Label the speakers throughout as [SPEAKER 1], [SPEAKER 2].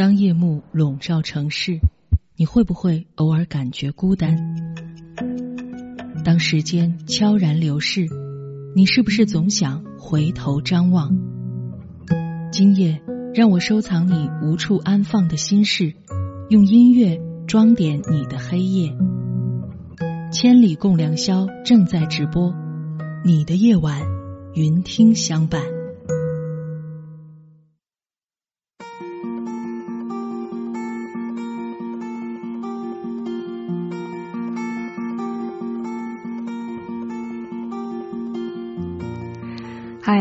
[SPEAKER 1] 当夜幕笼罩城市，你会不会偶尔感觉孤单？当时间悄然流逝，你是不是总想回头张望？今夜，让我收藏你无处安放的心事，用音乐装点你的黑夜。千里共良宵正在直播，你的夜晚，云听相伴。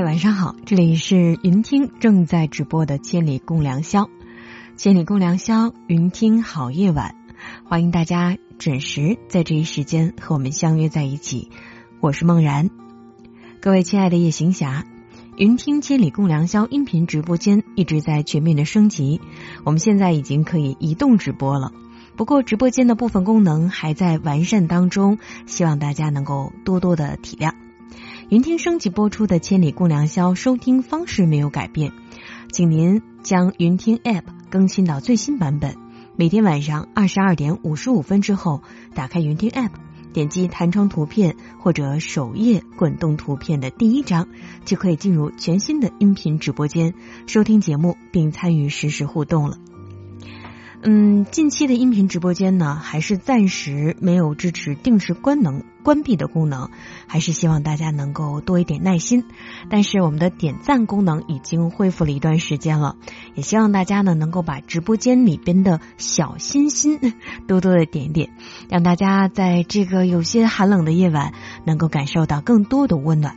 [SPEAKER 2] 晚上好，这里是云听正在直播的《千里共良宵》，千里共良宵，云听好夜晚，欢迎大家准时在这一时间和我们相约在一起。我是梦然，各位亲爱的夜行侠，云听千里共良宵音频直播间一直在全面的升级，我们现在已经可以移动直播了，不过直播间的部分功能还在完善当中，希望大家能够多多的体谅。云听升级播出的《千里共良宵》收听方式没有改变，请您将云听 App 更新到最新版本。每天晚上二十二点五十五分之后，打开云听 App，点击弹窗图片或者首页滚动图片的第一张，就可以进入全新的音频直播间，收听节目并参与实时互动了。嗯，近期的音频直播间呢，还是暂时没有支持定时关能关闭的功能，还是希望大家能够多一点耐心。但是我们的点赞功能已经恢复了一段时间了，也希望大家呢能够把直播间里边的小心心 多多的点点，让大家在这个有些寒冷的夜晚能够感受到更多的温暖。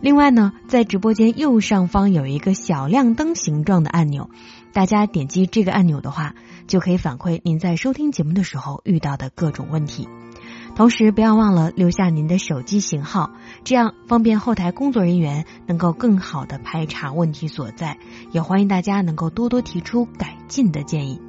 [SPEAKER 2] 另外呢，在直播间右上方有一个小亮灯形状的按钮，大家点击这个按钮的话。就可以反馈您在收听节目的时候遇到的各种问题，同时不要忘了留下您的手机型号，这样方便后台工作人员能够更好的排查问题所在。也欢迎大家能够多多提出改进的建议。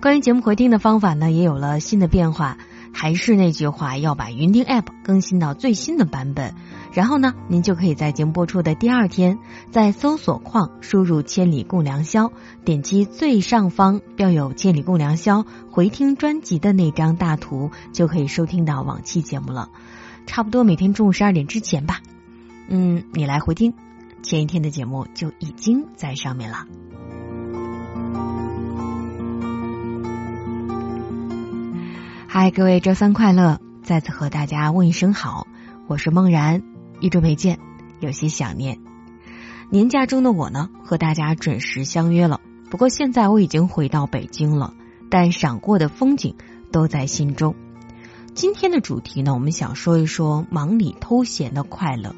[SPEAKER 2] 关于节目回听的方法呢，也有了新的变化。还是那句话，要把云听 App 更新到最新的版本，然后呢，您就可以在节目播出的第二天，在搜索框输入“千里共良宵”，点击最上方标有“千里共良宵”回听专辑的那张大图，就可以收听到往期节目了。差不多每天中午十二点之前吧，嗯，你来回听前一天的节目就已经在上面了。嗨，各位周三快乐！再次和大家问一声好，我是梦然，一周没见，有些想念。年假中的我呢，和大家准时相约了。不过现在我已经回到北京了，但赏过的风景都在心中。今天的主题呢，我们想说一说忙里偷闲的快乐。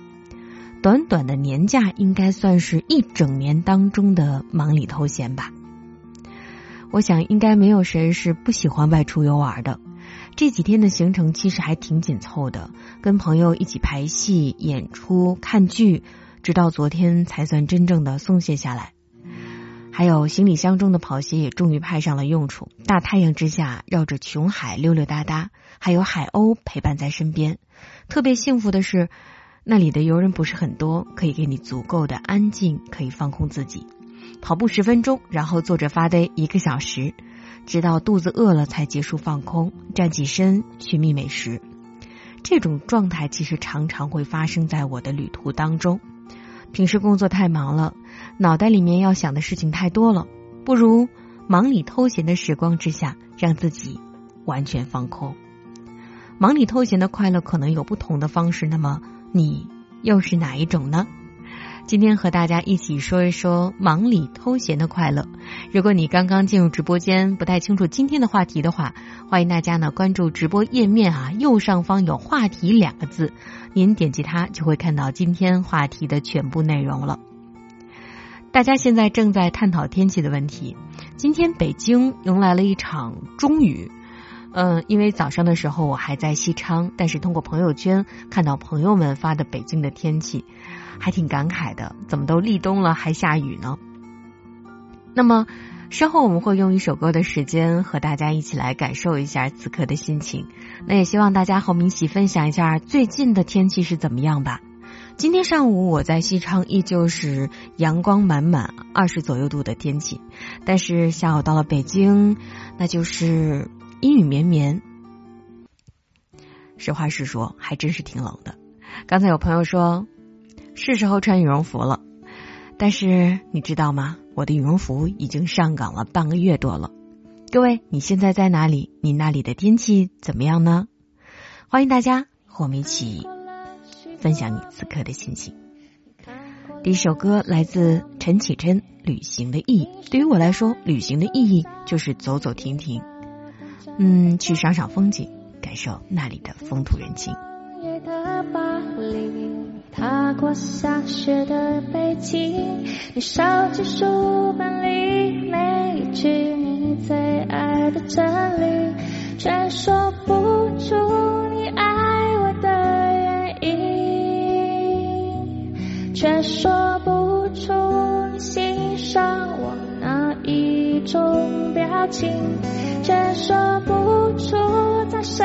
[SPEAKER 2] 短短的年假，应该算是一整年当中的忙里偷闲吧。我想，应该没有谁是不喜欢外出游玩的。这几天的行程其实还挺紧凑的，跟朋友一起排戏、演出、看剧，直到昨天才算真正的松懈下来。还有行李箱中的跑鞋也终于派上了用处。大太阳之下，绕着琼海溜溜达达，还有海鸥陪伴在身边。特别幸福的是，那里的游人不是很多，可以给你足够的安静，可以放空自己。跑步十分钟，然后坐着发呆一个小时。直到肚子饿了才结束放空，站起身寻觅美食。这种状态其实常常会发生在我的旅途当中。平时工作太忙了，脑袋里面要想的事情太多了，不如忙里偷闲的时光之下，让自己完全放空。忙里偷闲的快乐可能有不同的方式，那么你又是哪一种呢？今天和大家一起说一说忙里偷闲的快乐。如果你刚刚进入直播间，不太清楚今天的话题的话，欢迎大家呢关注直播页面啊，右上方有“话题”两个字，您点击它就会看到今天话题的全部内容了。大家现在正在探讨天气的问题。今天北京迎来了一场中雨。嗯，因为早上的时候我还在西昌，但是通过朋友圈看到朋友们发的北京的天气。还挺感慨的，怎么都立冬了还下雨呢？那么稍后我们会用一首歌的时间和大家一起来感受一下此刻的心情。那也希望大家和我们一起分享一下最近的天气是怎么样吧。今天上午我在西昌依旧是阳光满满，二十左右度的天气，但是下午到了北京，那就是阴雨绵绵。实话实说，还真是挺冷的。刚才有朋友说，是时候穿羽绒服了，但是你知道吗？我的羽绒服已经上岗了半个月多了。各位，你现在在哪里？你那里的天气怎么样呢？欢迎大家和我们一起。分享你此刻的心情。第一首歌来自陈绮贞，《旅行的意义》。对于我来说，旅行的意义就是走走停停，嗯，去赏赏风景，感受那里的风土人情。
[SPEAKER 3] 踏过下雪的北京，你烧起书本里每一句你最爱的真理，却说不出你爱我的原因。却说不出你欣赏我一种表情，却说不出在什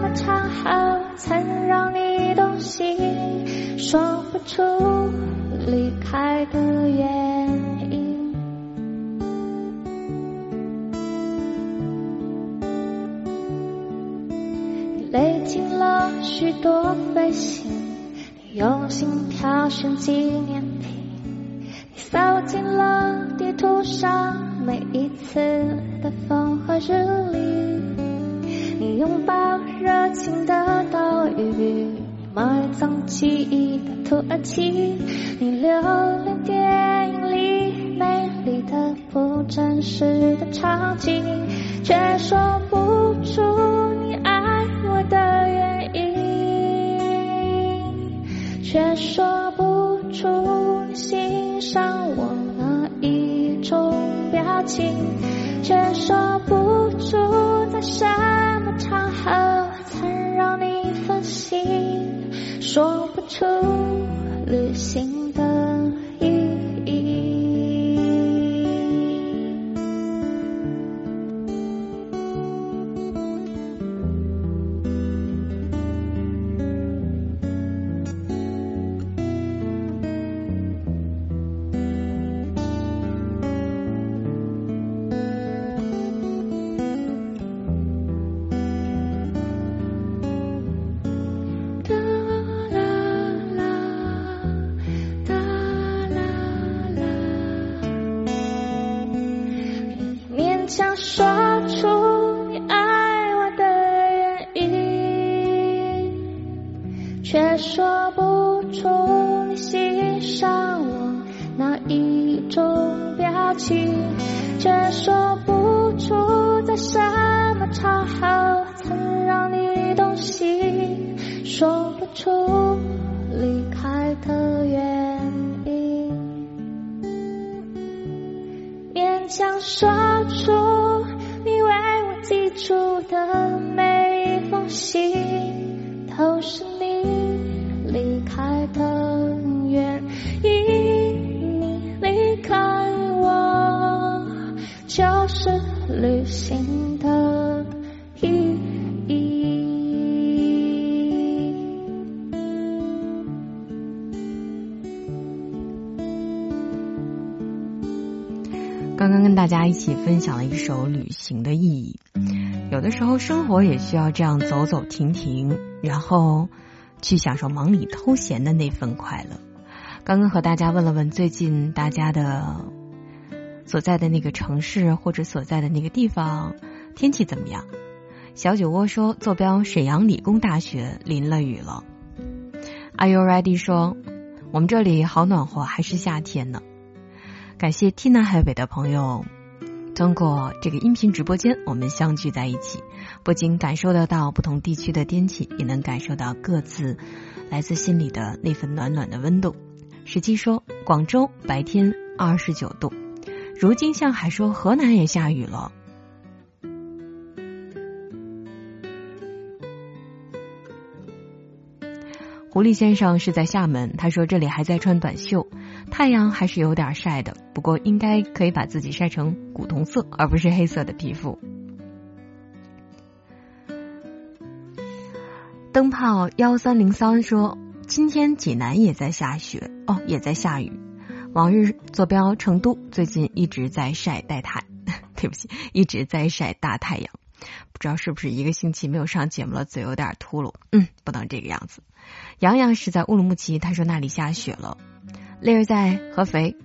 [SPEAKER 3] 么场合曾让你动心，说不出离开的原因。你累积了许多飞行。你用心挑选纪念品，走进了地图上每一次的风和日丽。你拥抱热情的岛屿，埋葬记忆的土耳其。你留恋电影里美丽的不真实的场景，却说不出你爱我却说不出你欣赏我哪一种表情，却说不出在什么场合曾让你分心，说不出旅行的说不出你欣赏我哪一种表情却说不出在什
[SPEAKER 2] 大家一起分享了一首旅行的意义。有的时候生活也需要这样走走停停，然后去享受忙里偷闲的那份快乐。刚刚和大家问了问最近大家的所在的那个城市或者所在的那个地方天气怎么样？小酒窝说坐标沈阳理工大学淋了雨了。Are you ready？说我们这里好暖和，还是夏天呢。感谢天南海北的朋友，通过这个音频直播间，我们相聚在一起，不仅感受得到不同地区的天气，也能感受到各自来自心里的那份暖暖的温度。史记说，广州白天二十九度，如今向海说河南也下雨了。狐狸先生是在厦门，他说这里还在穿短袖，太阳还是有点晒的，不过应该可以把自己晒成古铜色，而不是黑色的皮肤。灯泡幺三零三说，今天济南也在下雪哦，也在下雨。往日坐标成都，最近一直在晒大太，对不起，一直在晒大太阳。不知道是不是一个星期没有上节目了，嘴有点秃噜。嗯，不能这个样子。洋洋是在乌鲁木齐，他说那里下雪了。丽儿在合肥，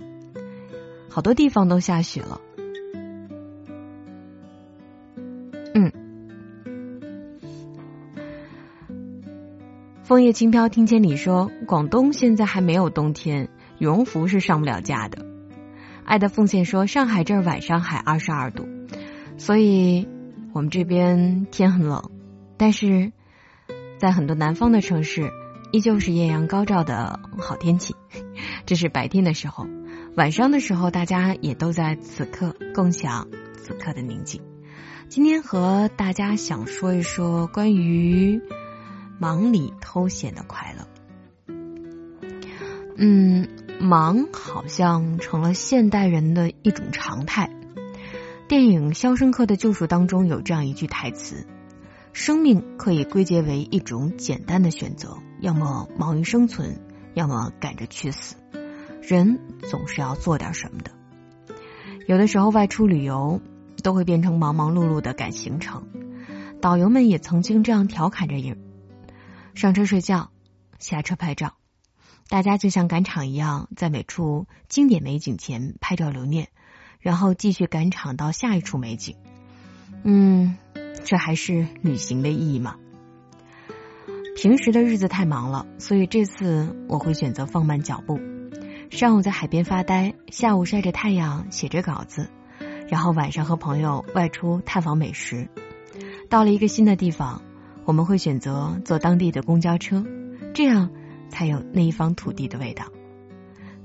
[SPEAKER 2] 好多地方都下雪了。嗯，枫叶轻飘听千里说，广东现在还没有冬天，羽绒服是上不了架的。爱的奉献说，上海这儿晚上还二十二度，所以我们这边天很冷，但是在很多南方的城市。依旧是艳阳高照的好天气，这是白天的时候。晚上的时候，大家也都在此刻共享此刻的宁静。今天和大家想说一说关于忙里偷闲的快乐。嗯，忙好像成了现代人的一种常态。电影《肖申克的救赎》当中有这样一句台词。生命可以归结为一种简单的选择，要么忙于生存，要么赶着去死。人总是要做点什么的。有的时候外出旅游都会变成忙忙碌碌的赶行程，导游们也曾经这样调侃着人：上车睡觉，下车拍照。大家就像赶场一样，在每处经典美景前拍照留念，然后继续赶场到下一处美景。嗯。这还是旅行的意义吗？平时的日子太忙了，所以这次我会选择放慢脚步。上午在海边发呆，下午晒着太阳写着稿子，然后晚上和朋友外出探访美食。到了一个新的地方，我们会选择坐当地的公交车，这样才有那一方土地的味道。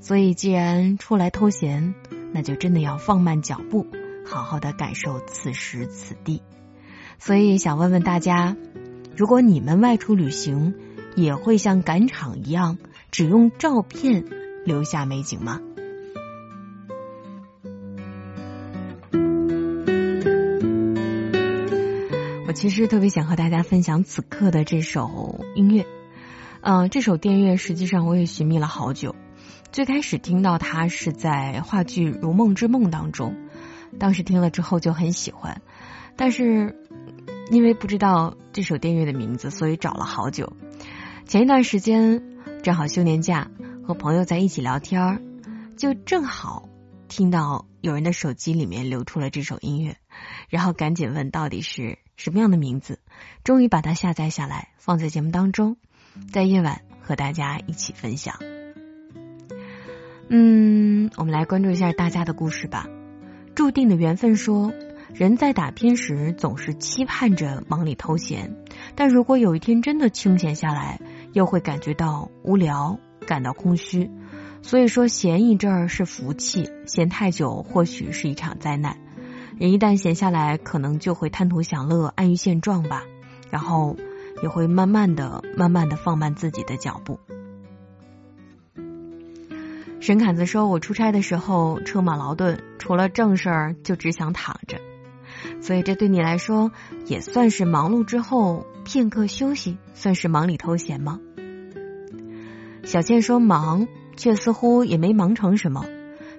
[SPEAKER 2] 所以，既然出来偷闲，那就真的要放慢脚步，好好的感受此时此地。所以想问问大家，如果你们外出旅行，也会像赶场一样，只用照片留下美景吗？我其实特别想和大家分享此刻的这首音乐。嗯，这首电乐实际上我也寻觅了好久。最开始听到它是在话剧《如梦之梦》当中，当时听了之后就很喜欢，但是。因为不知道这首电乐的名字，所以找了好久。前一段时间正好休年假，和朋友在一起聊天，就正好听到有人的手机里面流出了这首音乐，然后赶紧问到底是什么样的名字，终于把它下载下来，放在节目当中，在夜晚和大家一起分享。嗯，我们来关注一下大家的故事吧。注定的缘分说。人在打拼时总是期盼着忙里偷闲，但如果有一天真的清闲下来，又会感觉到无聊，感到空虚。所以说，闲一阵儿是福气，闲太久或许是一场灾难。人一旦闲下来，可能就会贪图享乐，安于现状吧，然后也会慢慢的、慢慢的放慢自己的脚步。沈侃子说：“我出差的时候车马劳顿，除了正事儿，就只想躺着。”所以，这对你来说也算是忙碌之后片刻休息，算是忙里偷闲吗？小倩说忙，却似乎也没忙成什么。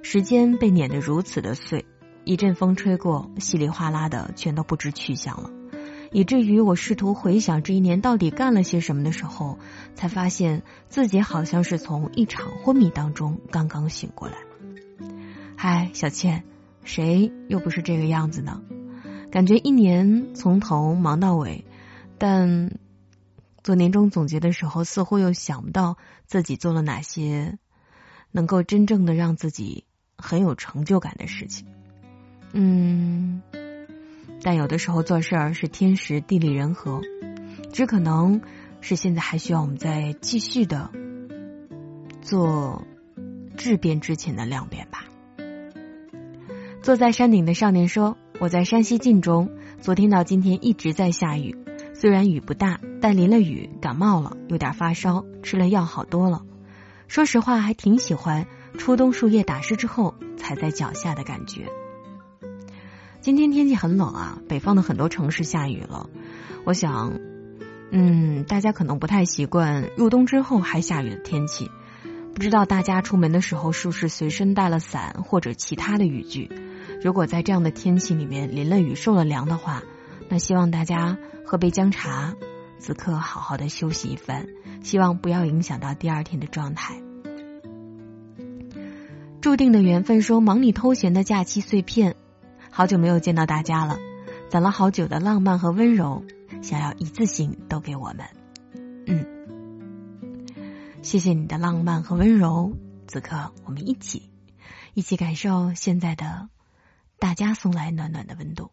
[SPEAKER 2] 时间被碾得如此的碎，一阵风吹过，稀里哗啦的全都不知去向了，以至于我试图回想这一年到底干了些什么的时候，才发现自己好像是从一场昏迷当中刚刚醒过来。嗨，小倩，谁又不是这个样子呢？感觉一年从头忙到尾，但做年终总结的时候，似乎又想不到自己做了哪些能够真正的让自己很有成就感的事情。嗯，但有的时候做事儿是天时地利人和，只可能是现在还需要我们再继续的做质变之前的量变吧。坐在山顶的少年说。我在山西晋中，昨天到今天一直在下雨。虽然雨不大，但淋了雨感冒了，有点发烧，吃了药好多了。说实话，还挺喜欢初冬树叶打湿之后踩在脚下的感觉。今天天气很冷啊，北方的很多城市下雨了。我想，嗯，大家可能不太习惯入冬之后还下雨的天气，不知道大家出门的时候是不是随身带了伞或者其他的雨具？如果在这样的天气里面淋了雨受了凉的话，那希望大家喝杯姜茶，此刻好好的休息一番，希望不要影响到第二天的状态。注定的缘分说忙里偷闲的假期碎片，好久没有见到大家了，攒了好久的浪漫和温柔，想要一次性都给我们。嗯，谢谢你的浪漫和温柔，此刻我们一起一起感受现在的大家送来暖暖的温度。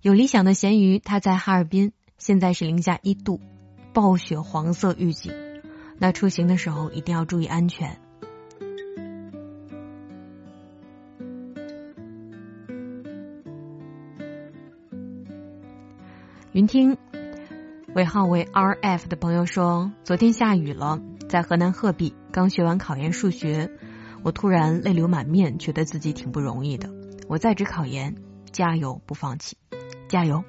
[SPEAKER 2] 有理想的咸鱼，他在哈尔滨，现在是零下一度，暴雪黄色预警，那出行的时候一定要注意安全。云听尾号为 R F 的朋友说，昨天下雨了，在河南鹤壁刚学完考研数学，我突然泪流满面，觉得自己挺不容易的。我在职考研，加油不放弃，加油！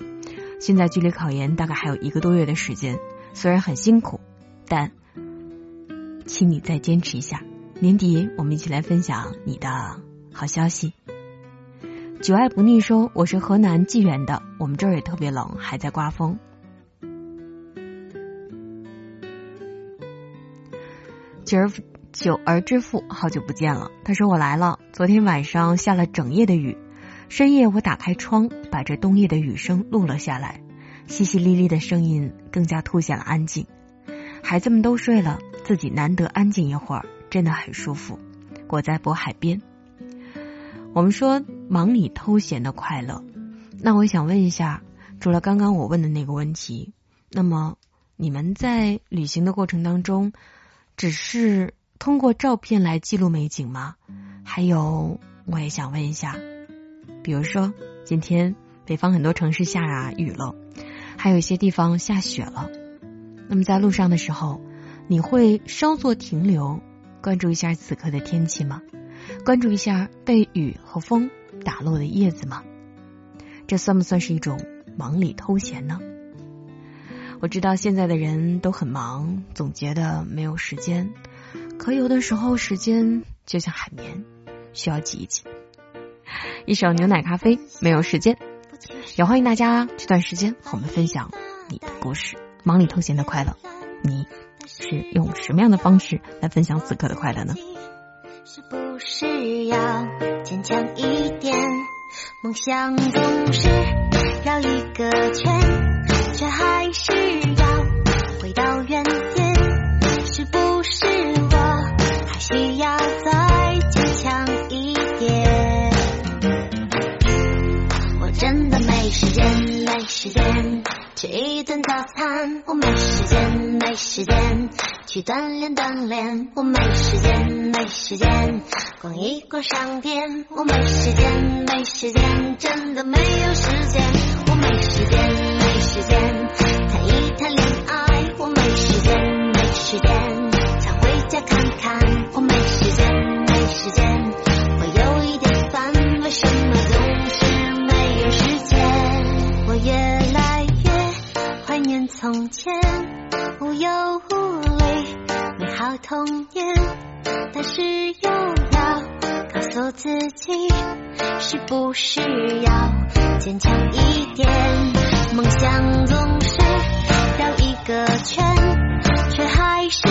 [SPEAKER 2] 现在距离考研大概还有一个多月的时间，虽然很辛苦，但请你再坚持一下。年底我们一起来分享你的好消息。久爱不腻说：“我是河南济源的，我们这儿也特别冷，还在刮风。”今儿久而之父，好久不见了。他说：“我来了。昨天晚上下了整夜的雨，深夜我打开窗，把这冬夜的雨声录了下来，淅淅沥沥的声音更加凸显了安静。孩子们都睡了，自己难得安静一会儿，真的很舒服。我在渤海边。”我们说忙里偷闲的快乐，那我想问一下，除了刚刚我问的那个问题，那么你们在旅行的过程当中，只是通过照片来记录美景吗？还有，我也想问一下，比如说今天北方很多城市下雨了，还有一些地方下雪了，那么在路上的时候，你会稍作停留，关注一下此刻的天气吗？关注一下被雨和风打落的叶子吗？这算不算是一种忙里偷闲呢？我知道现在的人都很忙，总觉得没有时间。可有的时候，时间就像海绵，需要挤一挤。一首牛奶咖啡，没有时间。也欢迎大家这段时间和我们分享你的故事，忙里偷闲的快乐。你是用什么样的方式来分享此刻的快乐呢？
[SPEAKER 4] 是不是要坚强一点？梦想总是绕一个圈，却还是吃一顿早餐，我没时间，没时间。去锻炼锻炼，我没时间，没时间逛一逛商店，我没时间，没时间，真的没有时间，我没时间，没时间谈一谈恋爱，我没时间，没时间想回家看看，我没时间，没时间，从前，无忧无虑。美好童年，但是又要告诉自己，是不是要坚强一点？梦想总是绕一个圈，却还是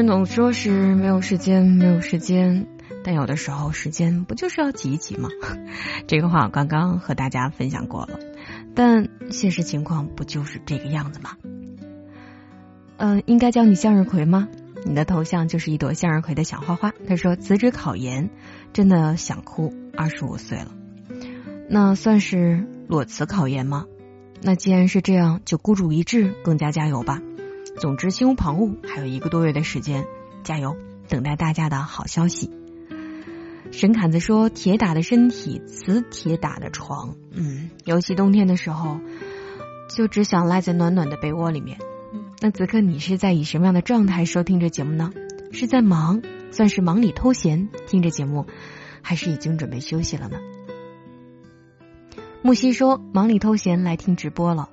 [SPEAKER 2] 人总说是没有时间，没有时间，但有的时候时间不就是要挤一挤吗？这个话我刚刚和大家分享过了，但现实情况不就是这个样子吗？嗯，应该叫你向日葵吗？你的头像就是一朵向日葵的小花花。他说辞职考研，真的想哭。二十五岁了，那算是裸辞考研吗？那既然是这样，就孤注一掷，更加加油吧。总之，心无旁骛，还有一个多月的时间，加油，等待大家的好消息。沈侃子说：“铁打的身体，磁铁打的床。”嗯，尤其冬天的时候，就只想赖在暖暖的被窝里面。那此刻你是在以什么样的状态收听着节目呢？是在忙，算是忙里偷闲听着节目，还是已经准备休息了呢？木西说：“忙里偷闲来听直播了。”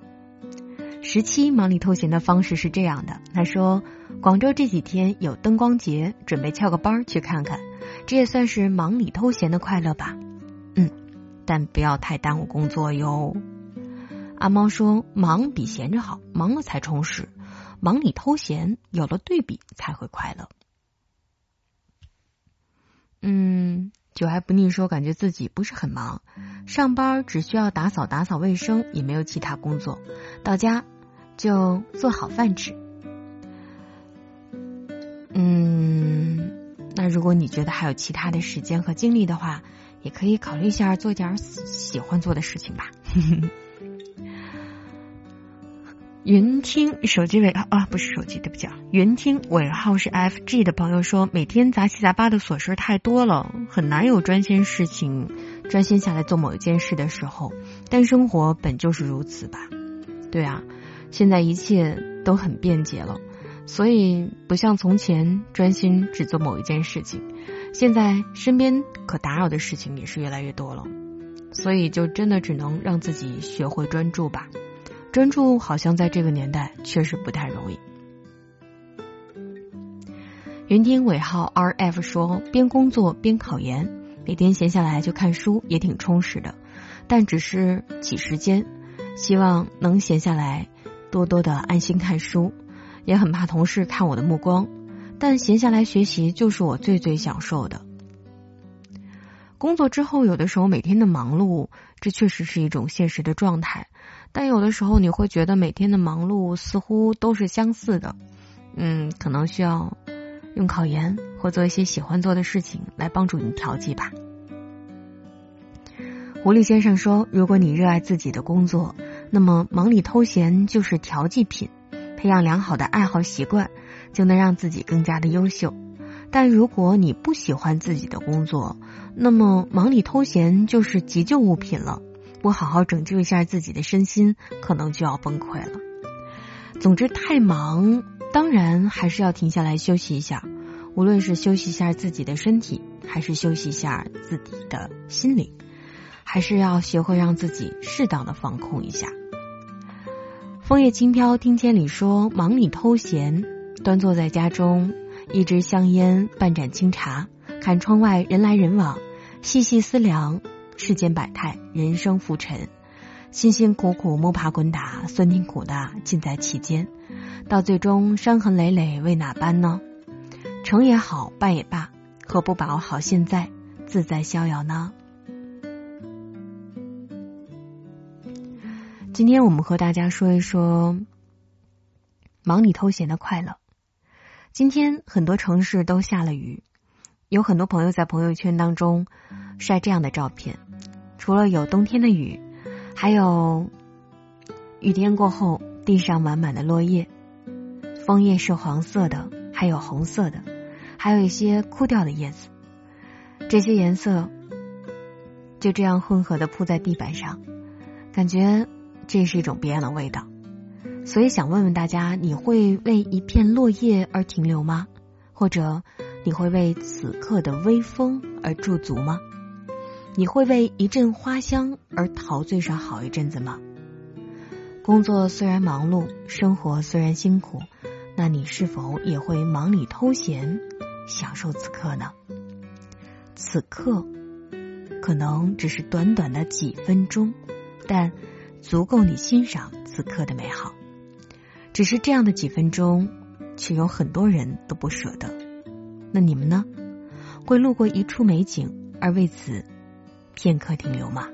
[SPEAKER 2] 十七忙里偷闲的方式是这样的，他说广州这几天有灯光节，准备翘个班去看看，这也算是忙里偷闲的快乐吧。嗯，但不要太耽误工作哟。阿猫说忙比闲着好，忙了才充实，忙里偷闲有了对比才会快乐。嗯，久还不腻说感觉自己不是很忙，上班只需要打扫打扫卫生，也没有其他工作，到家。就做好饭吃。嗯，那如果你觉得还有其他的时间和精力的话，也可以考虑一下做点喜欢做的事情吧。云听手机尾号啊，不是手机，对不起啊。云听尾号是 FG 的朋友说，每天杂七杂八的琐事太多了，很难有专心事情专心下来做某一件事的时候。但生活本就是如此吧？对啊。现在一切都很便捷了，所以不像从前专心只做某一件事情。现在身边可打扰的事情也是越来越多了，所以就真的只能让自己学会专注吧。专注好像在这个年代确实不太容易。云听尾号 RF 说，边工作边考研，每天闲下来就看书，也挺充实的，但只是挤时间，希望能闲下来。多多的安心看书，也很怕同事看我的目光，但闲下来学习就是我最最享受的。工作之后，有的时候每天的忙碌，这确实是一种现实的状态。但有的时候你会觉得每天的忙碌似乎都是相似的，嗯，可能需要用考研或做一些喜欢做的事情来帮助你调剂吧。狐狸先生说：“如果你热爱自己的工作。”那么忙里偷闲就是调剂品，培养良好的爱好习惯，就能让自己更加的优秀。但如果你不喜欢自己的工作，那么忙里偷闲就是急救物品了。不好好拯救一下自己的身心，可能就要崩溃了。总之，太忙，当然还是要停下来休息一下。无论是休息一下自己的身体，还是休息一下自己的心灵。还是要学会让自己适当的放空一下。枫叶轻飘，听千里说，忙里偷闲，端坐在家中，一支香烟，半盏清茶，看窗外人来人往，细细思量世间百态，人生浮沉。辛辛苦苦摸爬滚打，酸甜苦辣尽在其间，到最终伤痕累累为哪般呢？成也好，败也罢，何不把握好现在，自在逍遥呢？今天我们和大家说一说忙里偷闲的快乐。今天很多城市都下了雨，有很多朋友在朋友圈当中晒这样的照片，除了有冬天的雨，还有雨天过后地上满满的落叶，枫叶是黄色的，还有红色的。还有一些枯掉的叶子，这些颜色就这样混合的铺在地板上，感觉这是一种别样的味道。所以想问问大家，你会为一片落叶而停留吗？或者你会为此刻的微风而驻足吗？你会为一阵花香而陶醉上好一阵子吗？工作虽然忙碌，生活虽然辛苦，那你是否也会忙里偷闲？享受此刻呢？此刻可能只是短短的几分钟，但足够你欣赏此刻的美好。只是这样的几分钟，却有很多人都不舍得。那你们呢？会路过一处美景而为此片刻停留吗？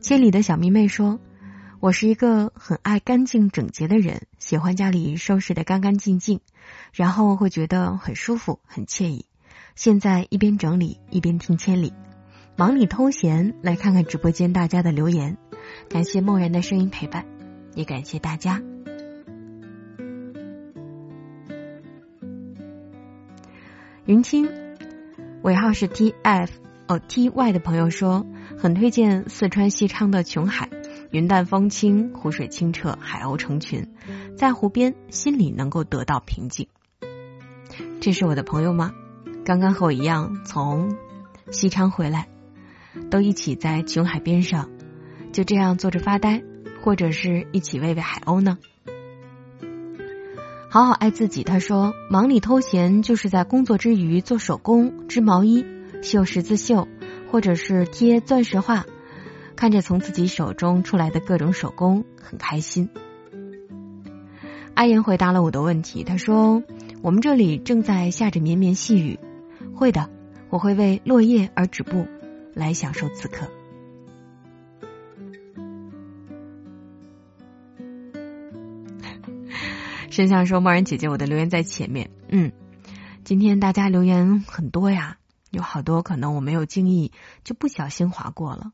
[SPEAKER 2] 千里的小迷妹说：“我是一个很爱干净整洁的人，喜欢家里收拾的干干净净，然后会觉得很舒服、很惬意。现在一边整理一边听千里，忙里偷闲，来看看直播间大家的留言。感谢梦然的声音陪伴，也感谢大家。云清尾号是 T F 哦 T Y 的朋友说。”很推荐四川西昌的琼海，云淡风轻，湖水清澈，海鸥成群，在湖边心里能够得到平静。这是我的朋友吗？刚刚和我一样从西昌回来，都一起在琼海边上，就这样坐着发呆，或者是一起喂喂海鸥呢？好好爱自己，他说，忙里偷闲就是在工作之余做手工，织毛衣，绣十字绣。或者是贴钻石画，看着从自己手中出来的各种手工，很开心。阿言回答了我的问题，他说：“我们这里正在下着绵绵细雨。”会的，我会为落叶而止步，来享受此刻。沈想说：“默然姐姐，我的留言在前面。”嗯，今天大家留言很多呀。有好多可能我没有经意就不小心划过了，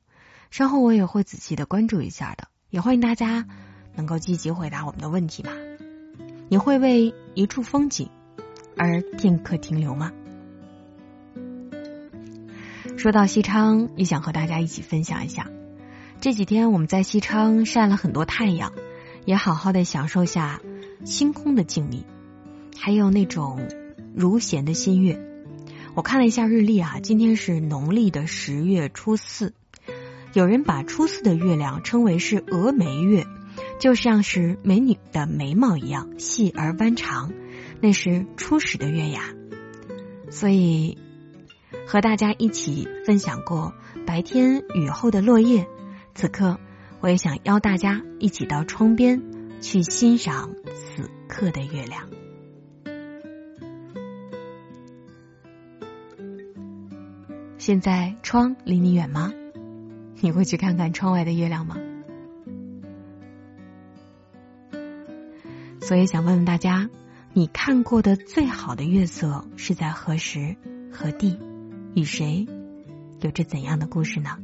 [SPEAKER 2] 稍后我也会仔细的关注一下的，也欢迎大家能够积极回答我们的问题吧。你会为一处风景而片刻停留吗？说到西昌，也想和大家一起分享一下，这几天我们在西昌晒了很多太阳，也好好的享受下星空的静谧，还有那种如弦的新月。我看了一下日历啊，今天是农历的十月初四。有人把初四的月亮称为是峨眉月，就像是美女的眉毛一样细而弯长，那是初始的月牙。所以和大家一起分享过白天雨后的落叶，此刻我也想邀大家一起到窗边去欣赏此刻的月亮。现在窗离你远吗？你会去看看窗外的月亮吗？所以想问问大家，你看过的最好的月色是在何时何地，与谁，有着怎样的故事呢？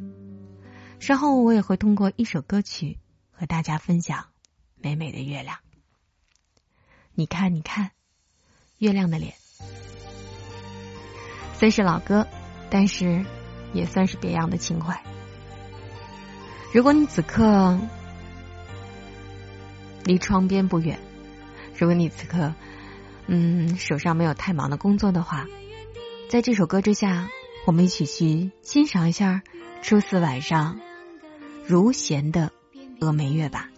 [SPEAKER 2] 稍后我也会通过一首歌曲和大家分享美美的月亮。你看，你看，月亮的脸，虽是老歌。但是，也算是别样的情怀。如果你此刻离窗边不远，如果你此刻嗯手上没有太忙的工作的话，在这首歌之下，我们一起去欣赏一下初四晚上如弦的峨眉月吧。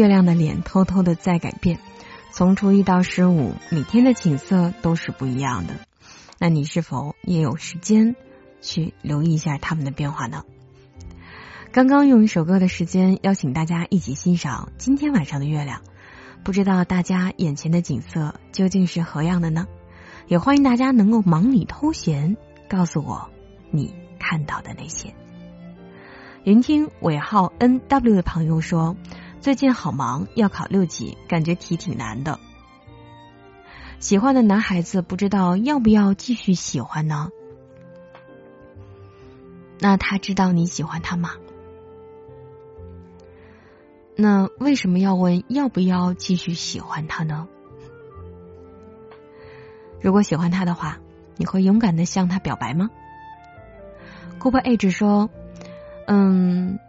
[SPEAKER 2] 月亮的脸偷偷的在改变。从初一到十五，每天的景色都是不一样的。那你是否也有时间去留意一下他们的变化呢？刚刚用一首歌的时间，邀请大家一起欣赏今天晚上的月亮。不知道大家眼前的景色究竟是何样的呢？也欢迎大家能够忙里偷闲，告诉我你看到的那些。云听尾号 N W 的朋友说，最近好忙，要考六级，感觉题挺难的。喜欢的男孩子不知道要不要继续喜欢呢？那他知道你喜欢他吗？那为什么要问要不要继续喜欢他呢？如果喜欢他的话，你会勇敢的向他表白吗？Cooper Age 说。嗯，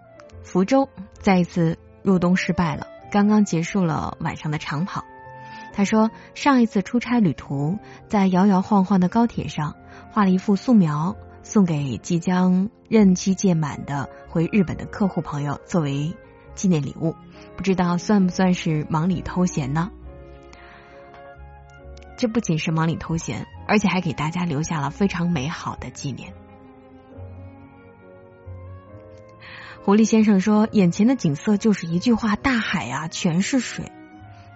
[SPEAKER 2] 福州再一次入冬失败了，刚刚结束了晚上的长跑。他说，上一次出差旅途，在摇摇晃晃的高铁上画了一幅素描，送给即将任期届满的回日本的客户朋友作为纪念礼物，不知道算不算是忙里偷闲呢？这不仅是忙里偷闲，而且还给大家留下了非常美好的纪念。狐狸先生说：“眼前的景色就是一句话，大海啊，全是水。”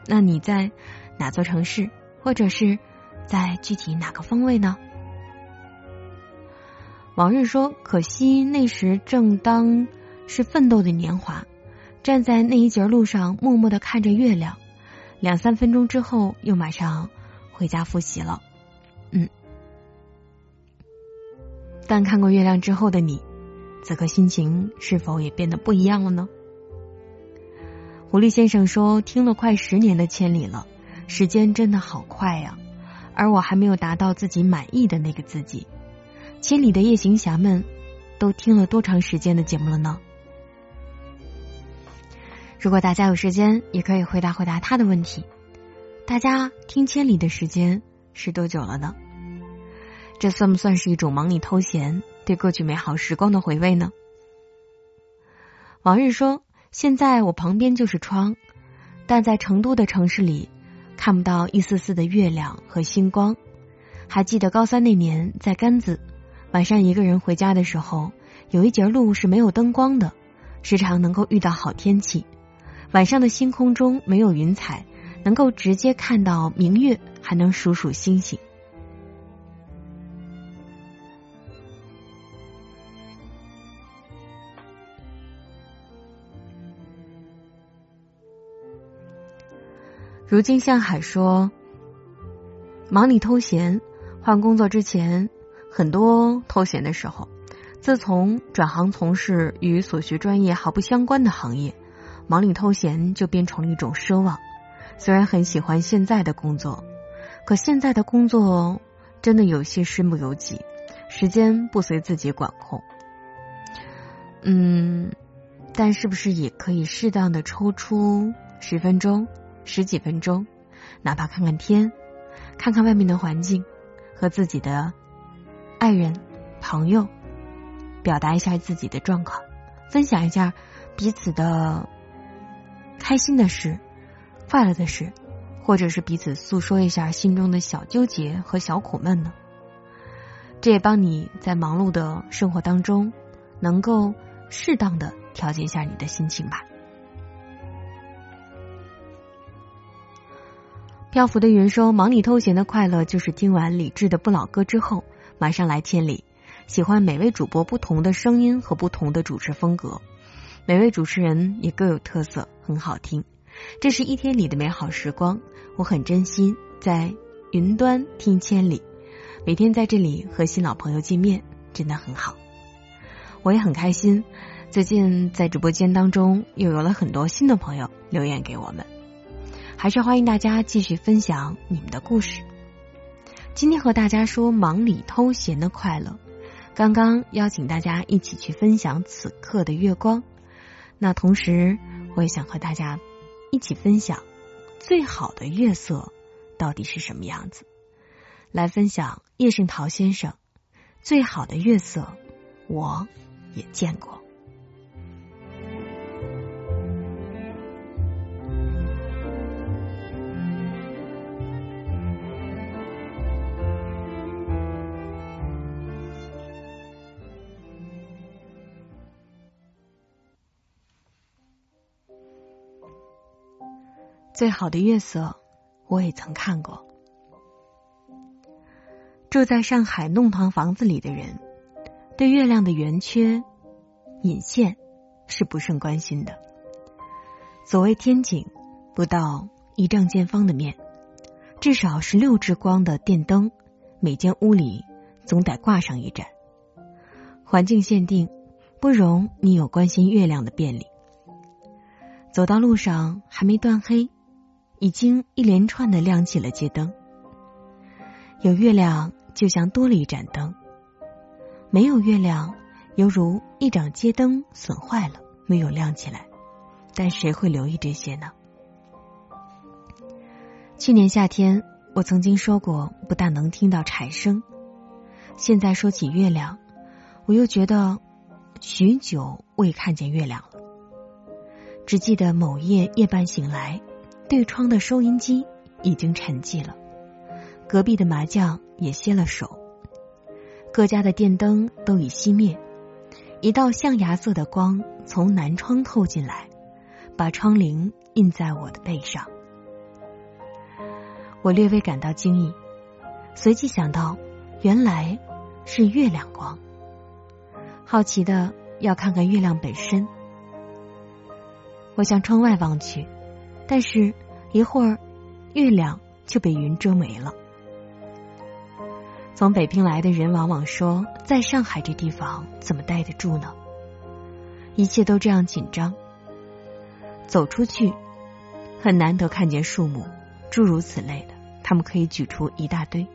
[SPEAKER 2] 那你在哪座城市，或者是在具体哪个方位呢？往日说：“可惜那时正当是奋斗的年华，站在那一截路上，默默的看着月亮。两三分钟之后，又马上回家复习了。”嗯，但看过月亮之后的你。此刻心情是否也变得不一样了呢？狐狸先生说：“听了快十年的千里了，时间真的好快呀，而我还没有达到自己满意的那个自己。”千里的夜行侠们都听了多长时间的节目了呢？如果大家有时间，也可以回答回答他的问题。大家听千里的时间是多久了呢？这算不算是一种忙里偷闲？对过去美好时光的回味呢？往日说，现在我旁边就是窗，但在成都的城市里，看不到一丝丝的月亮和星光。还记得高三那年，在甘孜，晚上一个人回家的时候，有一节路是没有灯光的，时常能够遇到好天气，晚上的星空中没有云彩，能够直接看到明月，还能数数星星。如今向海说：“忙里偷闲，换工作之前很多偷闲的时候。自从转行从事与所学专业毫不相关的行业，忙里偷闲就变成了一种奢望。虽然很喜欢现在的工作，可现在的工作真的有些身不由己，时间不随自己管控。嗯，但是不是也可以适当的抽出十分钟？”十几分钟，哪怕看看天，看看外面的环境，和自己的爱人、朋友表达一下自己的状况，分享一下彼此的开心的事、快乐的事，或者是彼此诉说一下心中的小纠结和小苦闷呢？这也帮你在忙碌的生活当中，能够适当的调节一下你的心情吧。漂浮的云说：“忙里偷闲的快乐，就是听完李志的《不老歌》之后，马上来千里。喜欢每位主播不同的声音和不同的主持风格，每位主持人也各有特色，很好听。这是一天里的美好时光，我很珍惜在云端听千里，每天在这里和新老朋友见面，真的很好。我也很开心，最近在直播间当中又有了很多新的朋友留言给我们。”还是欢迎大家继续分享你们的故事。今天和大家说忙里偷闲的快乐。刚刚邀请大家一起去分享此刻的月光。那同时，我也想和大家一起分享最好的月色到底是什么样子。来分享叶圣陶先生最好的月色，我也见过。最好的月色，我也曾看过。住在上海弄堂房子里的人，对月亮的圆缺、隐现是不甚关心的。所谓天井，不到一丈见方的面，至少是六支光的电灯，每间屋里总得挂上一盏。环境限定，不容你有关心月亮的便利。走到路上，还没断黑。已经一连串的亮起了街灯，有月亮就像多了一盏灯，没有月亮犹如一盏街灯损坏了没有亮起来。但谁会留意这些呢？去年夏天我曾经说过，不但能听到蝉声，现在说起月亮，我又觉得许久未看见月亮了。只记得某夜夜半醒来。对窗的收音机已经沉寂了，隔壁的麻将也歇了手，各家的电灯都已熄灭，一道象牙色的光从南窗透进来，把窗棂印在我的背上。我略微感到惊异，随即想到，原来是月亮光。好奇的要看看月亮本身。我向窗外望去，但是一会儿，月亮就被云遮没了。从北平来的人往往说，在上海这地方怎么待得住呢？一切都这样紧张。走出去，很难得看见树木，诸如此类的，他们可以举出一大堆。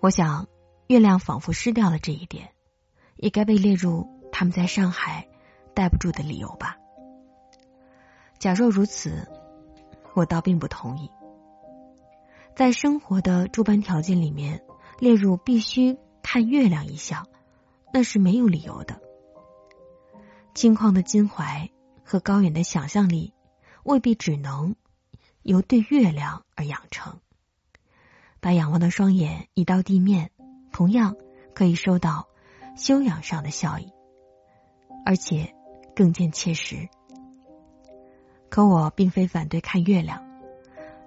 [SPEAKER 2] 我想，月亮仿佛失掉了这一点，也该被列入他们在上海待不住的理由吧。假若如此，我倒并不同意。在生活的诸般条件里面，列入必须看月亮一项，那是没有理由的。轻旷的襟怀和高远的想象力，未必只能由对月亮而养成。把仰望的双眼移到地面，同样可以收到修养上的效益，而且更见切实。可我并非反对看月亮，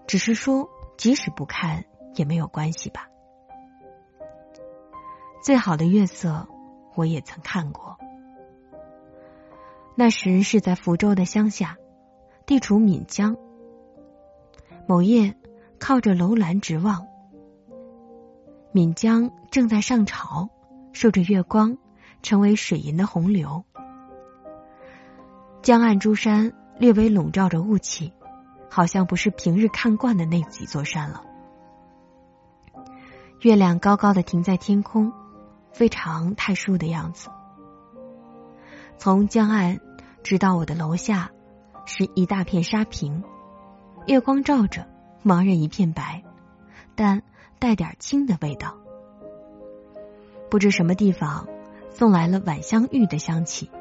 [SPEAKER 2] 只是说，即使不看也没有关系吧。最好的月色，我也曾看过。那时是在福州的乡下，地处闽江。某夜，靠着楼兰直望。闽江正在上潮，受着月光，成为水银的洪流。江岸诸山略微笼罩着雾气，好像不是平日看惯的那几座山了。月亮高高的停在天空，非常太舒的样子。从江岸直到我的楼下，是一大片沙坪，月光照着，茫然一片白，但。带点青的味道，不知什么地方送来了晚香玉的香气，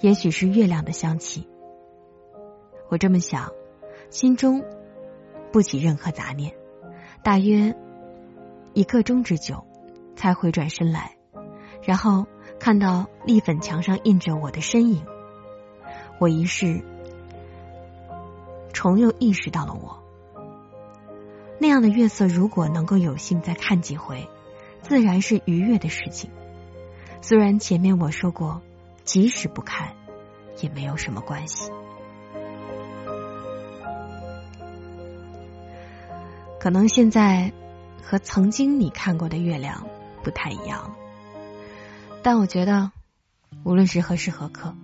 [SPEAKER 2] 也许是月亮的香气。我这么想，心中不起任何杂念。大约一刻钟之久，才回转身来，然后看到立粉墙上印着我的身影，我一试，重又意识到了我。那样的月色，如果能够有幸再看几回，自然是愉悦的事情。虽然前面我说过，即使不看，也没有什么关系。可能现在和曾经你看过的月亮不太一样，但我觉得，无论是何时何刻，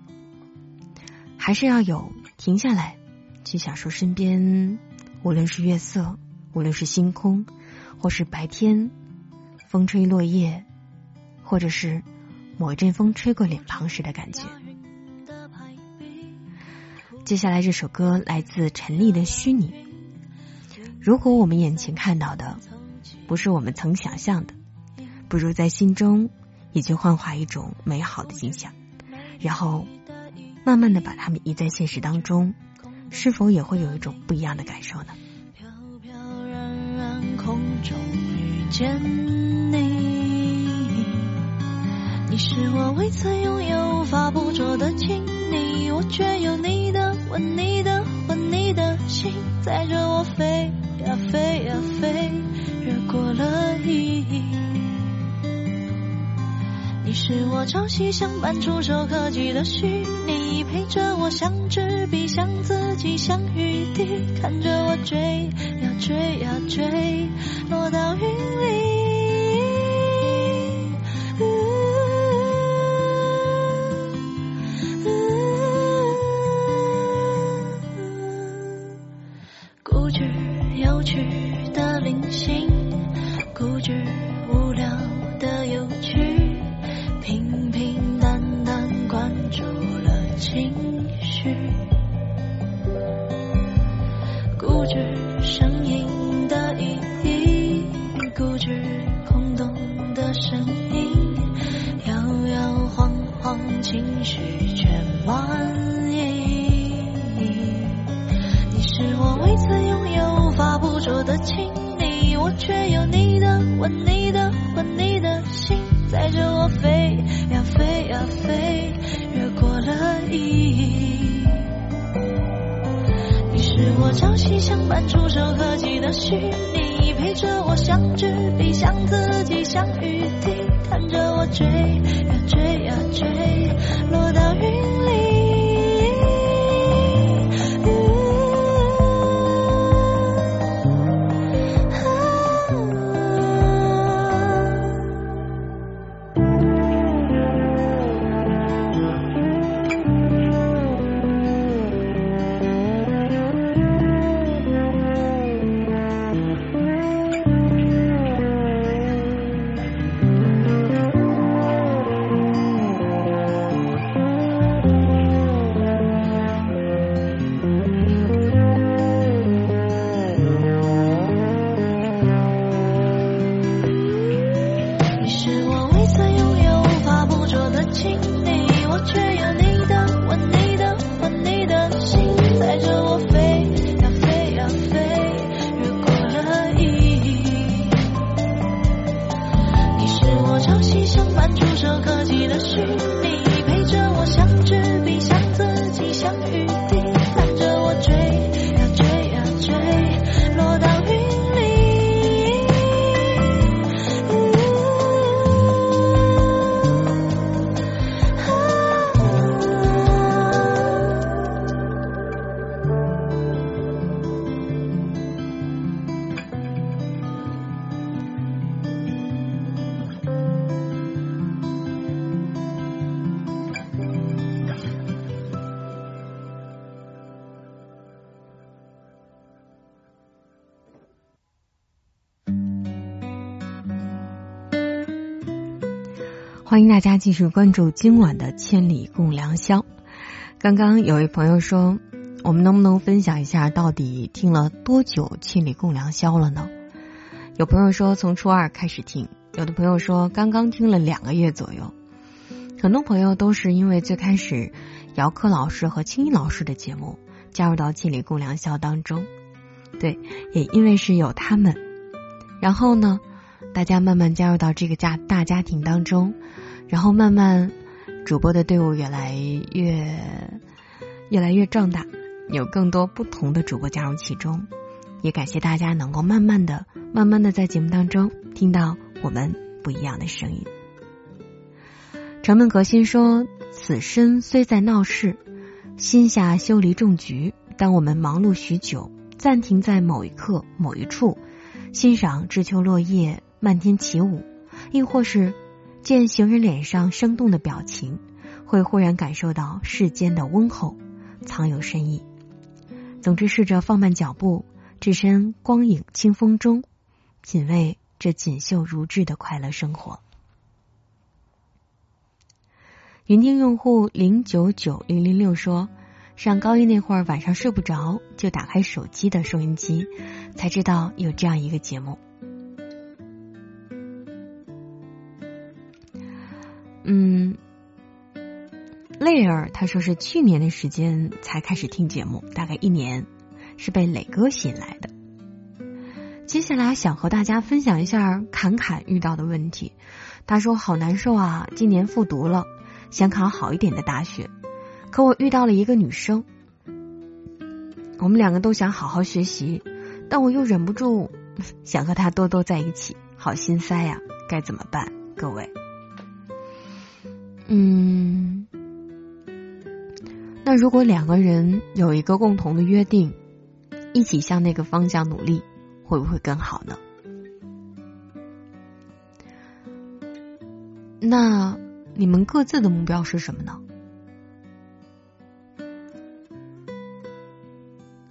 [SPEAKER 2] 还是要有停下来去享受身边，无论是月色。无论是星空，或是白天，风吹落叶，或者是某一阵风吹过脸庞时的感觉。接下来这首歌来自陈粒的《虚拟》。如果我们眼前看到的不是我们曾想象的，不如在心中也就幻化一种美好的景象，然后慢慢的把它们移在现实当中，是否也会有一种不一样的感受呢？
[SPEAKER 5] 空中遇见你，你是我未曾拥有、无法捕捉的亲昵，我却有你的吻、你的魂、你的心，载着我飞呀飞呀飞，越过了意义。你是我朝夕相伴、触手可及的虚拟，陪着我像纸笔、像自己、像雨滴，看着我追呀追呀追，落到云里。
[SPEAKER 2] 欢迎大家继续关注今晚的《千里共良宵》。刚刚有位朋友说，我们能不能分享一下到底听了多久《千里共良宵》了呢？有朋友说从初二开始听，有的朋友说刚刚听了两个月左右。很多朋友都是因为最开始姚科老师和青衣老师的节目加入到《千里共良宵》当中，对，也因为是有他们，然后呢，大家慢慢加入到这个家大家庭当中。然后慢慢，主播的队伍越来越越来越壮大，有更多不同的主播加入其中。也感谢大家能够慢慢的、慢慢的在节目当中听到我们不一样的声音。城门革新说：“此身虽在闹市，心下修篱种菊。当我们忙碌许久，暂停在某一刻、某一处，欣赏知秋落叶漫天起舞，亦或是……”见行人脸上生动的表情，会忽然感受到世间的温厚，藏有深意。总之，试着放慢脚步，置身光影清风中，品味这锦绣如织的快乐生活。云听用户零九九零零六说，上高一那会儿晚上睡不着，就打开手机的收音机，才知道有这样一个节目。嗯，泪儿他说是去年的时间才开始听节目，大概一年，是被磊哥吸引来的。接下来想和大家分享一下侃侃遇到的问题。他说好难受啊，今年复读了，想考好一点的大学，可我遇到了一个女生，我们两个都想好好学习，但我又忍不住想和她多多在一起，好心塞呀，该怎么办？各位。嗯，那如果两个人有一个共同的约定，一起向那个方向努力，会不会更好呢？那你们各自的目标是什么呢？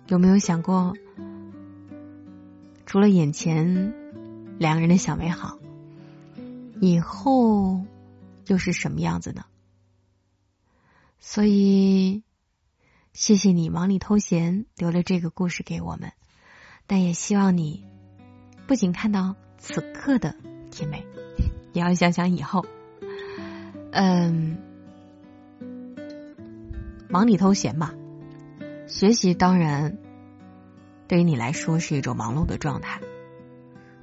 [SPEAKER 2] 有没有想过，除了眼前两个人的小美好，以后？又是什么样子呢？所以，谢谢你忙里偷闲留了这个故事给我们，但也希望你不仅看到此刻的甜美，也要想想以后。嗯，忙里偷闲吧，学习当然对于你来说是一种忙碌的状态。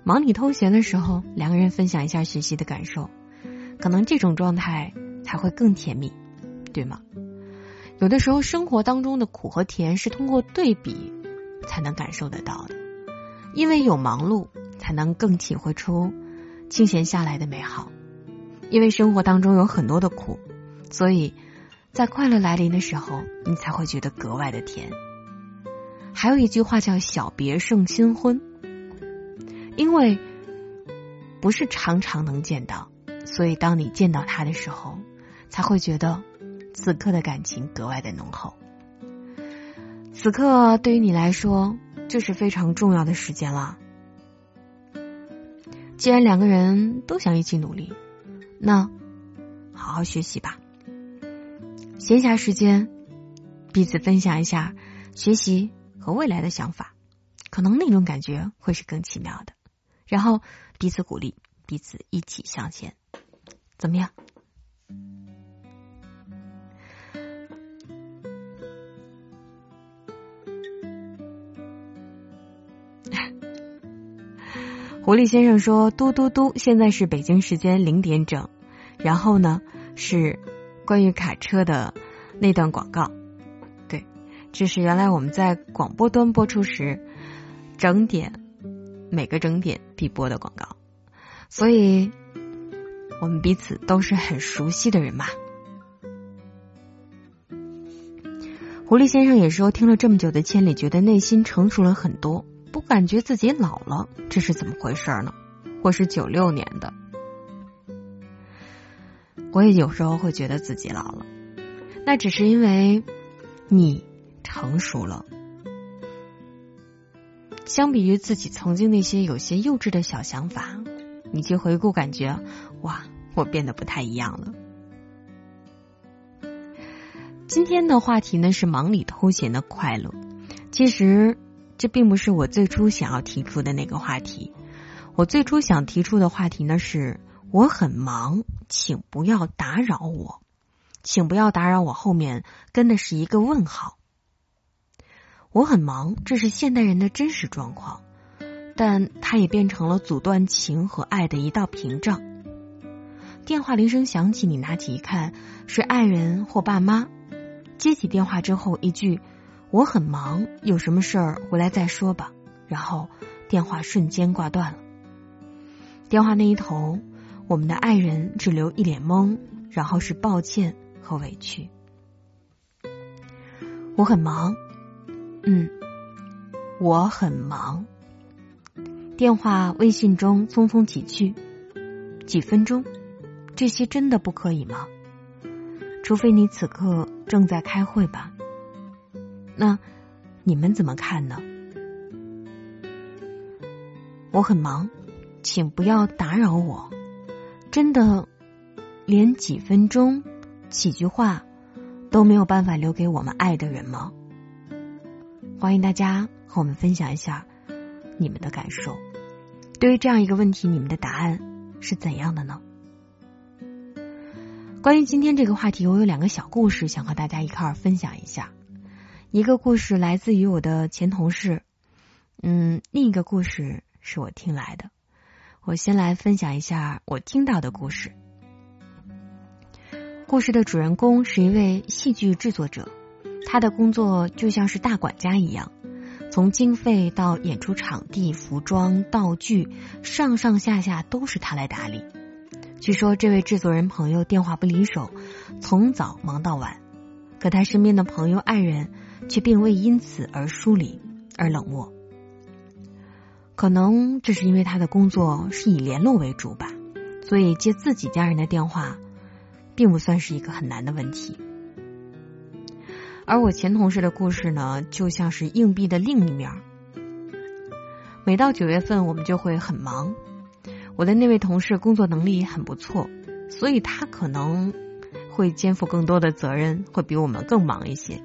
[SPEAKER 2] 忙里偷闲的时候，两个人分享一下学习的感受。可能这种状态才会更甜蜜，对吗？有的时候生活当中的苦和甜是通过对比才能感受得到的。因为有忙碌，才能更体会出清闲下来的美好。因为生活当中有很多的苦，所以在快乐来临的时候，你才会觉得格外的甜。还有一句话叫“小别胜新婚”，因为不是常常能见到，所以当你见到他的时候，才会觉得此刻的感情格外的浓厚。此刻对于你来说，就是非常重要的时间了。既然两个人都想一起努力。那，好好学习吧。闲暇时间，彼此分享一下学习和未来的想法，可能那种感觉会是更奇妙的。然后彼此鼓励，彼此一起向前，怎么样？狐狸先生说：“嘟嘟嘟，现在是北京时间零点整。”然后呢，是关于卡车的那段广告。对，这是原来我们在广播端播出时整点每个整点必播的广告，所以我们彼此都是很熟悉的人嘛。狐狸先生也说，听了这么久的千里，觉得内心成熟了很多，不感觉自己老了，这是怎么回事呢？我是九六年的。我也有时候会觉得自己老了，那只是因为你成熟了。相比于自己曾经那些有些幼稚的小想法，你去回顾，感觉哇，我变得不太一样了。今天的话题呢是忙里偷闲的快乐。其实这并不是我最初想要提出的那个话题，我最初想提出的话题呢是。我很忙，请不要打扰我，请不要打扰我。后面跟的是一个问号。我很忙，这是现代人的真实状况，但它也变成了阻断情和爱的一道屏障。电话铃声响起，你拿起一看，是爱人或爸妈。接起电话之后，一句“我很忙，有什么事儿回来再说吧”，然后电话瞬间挂断了。电话那一头。我们的爱人只留一脸懵，然后是抱歉和委屈。我很忙，嗯，我很忙。电话、微信中匆匆几句，几分钟，这些真的不可以吗？除非你此刻正在开会吧？那你们怎么看呢？我很忙，请不要打扰我。真的，连几分钟、几句话都没有办法留给我们爱的人吗？欢迎大家和我们分享一下你们的感受。对于这样一个问题，你们的答案是怎样的呢？关于今天这个话题，我有两个小故事想和大家一块儿分享一下。一个故事来自于我的前同事，嗯，另一个故事是我听来的。我先来分享一下我听到的故事。故事的主人公是一位戏剧制作者，他的工作就像是大管家一样，从经费到演出场地、服装、道具，上上下下都是他来打理。据说这位制作人朋友电话不离手，从早忙到晚，可他身边的朋友、爱人却并未因此而疏离而冷漠。可能这是因为他的工作是以联络为主吧，所以接自己家人的电话，并不算是一个很难的问题。而我前同事的故事呢，就像是硬币的另一面。每到九月份，我们就会很忙。我的那位同事工作能力也很不错，所以他可能会肩负更多的责任，会比我们更忙一些。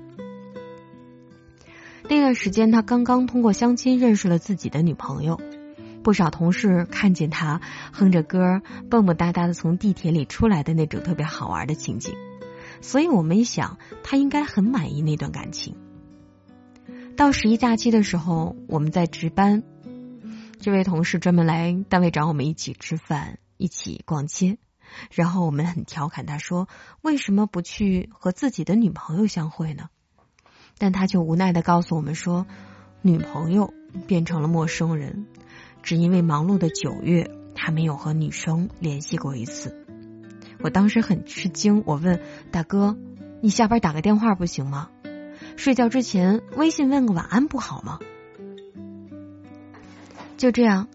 [SPEAKER 2] 那段时间，他刚刚通过相亲认识了自己的女朋友。不少同事看见他哼着歌、蹦蹦哒哒的从地铁里出来的那种特别好玩的情景，所以我们一想，他应该很满意那段感情。到十一假期的时候，我们在值班，这位同事专门来单位找我们一起吃饭、一起逛街，然后我们很调侃他说：“为什么不去和自己的女朋友相会呢？”但他却无奈的告诉我们说：“女朋友变成了陌生人，只因为忙碌的九月，他没有和女生联系过一次。我当时很吃惊，我问大哥：“你下班打个电话不行吗？睡觉之前微信问个晚安不好吗？”就这样，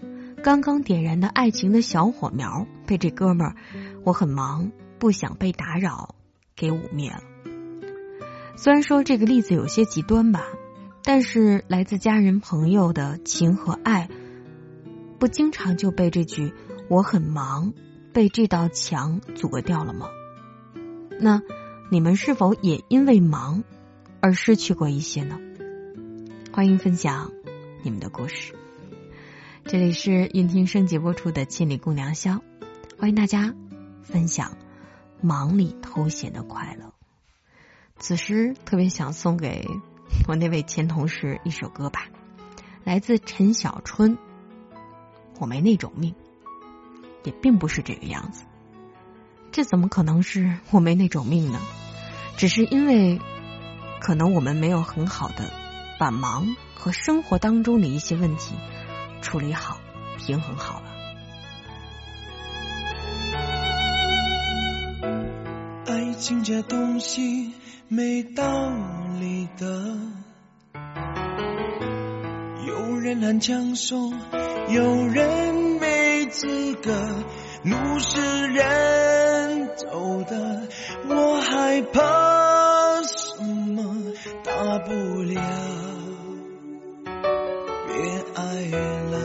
[SPEAKER 2] 刚刚点燃的爱情的小火苗被这哥们儿“我很忙，不想被打扰”给捂灭了。虽然说这个例子有些极端吧，但是来自家人朋友的情和爱，不经常就被这句“我很忙”被这道墙阻隔掉了吗？那你们是否也因为忙而失去过一些呢？欢迎分享你们的故事。这里是云听升级播出的《千里共良宵》，欢迎大家分享忙里偷闲的快乐。此时特别想送给我那位前同事一首歌吧，来自陈小春。我没那种命，也并不是这个样子。这怎么可能是我没那种命呢？只是因为可能我们没有很好的把忙和生活当中的一些问题处理好、平衡好了。
[SPEAKER 6] 爱情这东西。没道理的，有人很抢手，有人没资格，路是人走的，我害怕什么大不了，别爱了，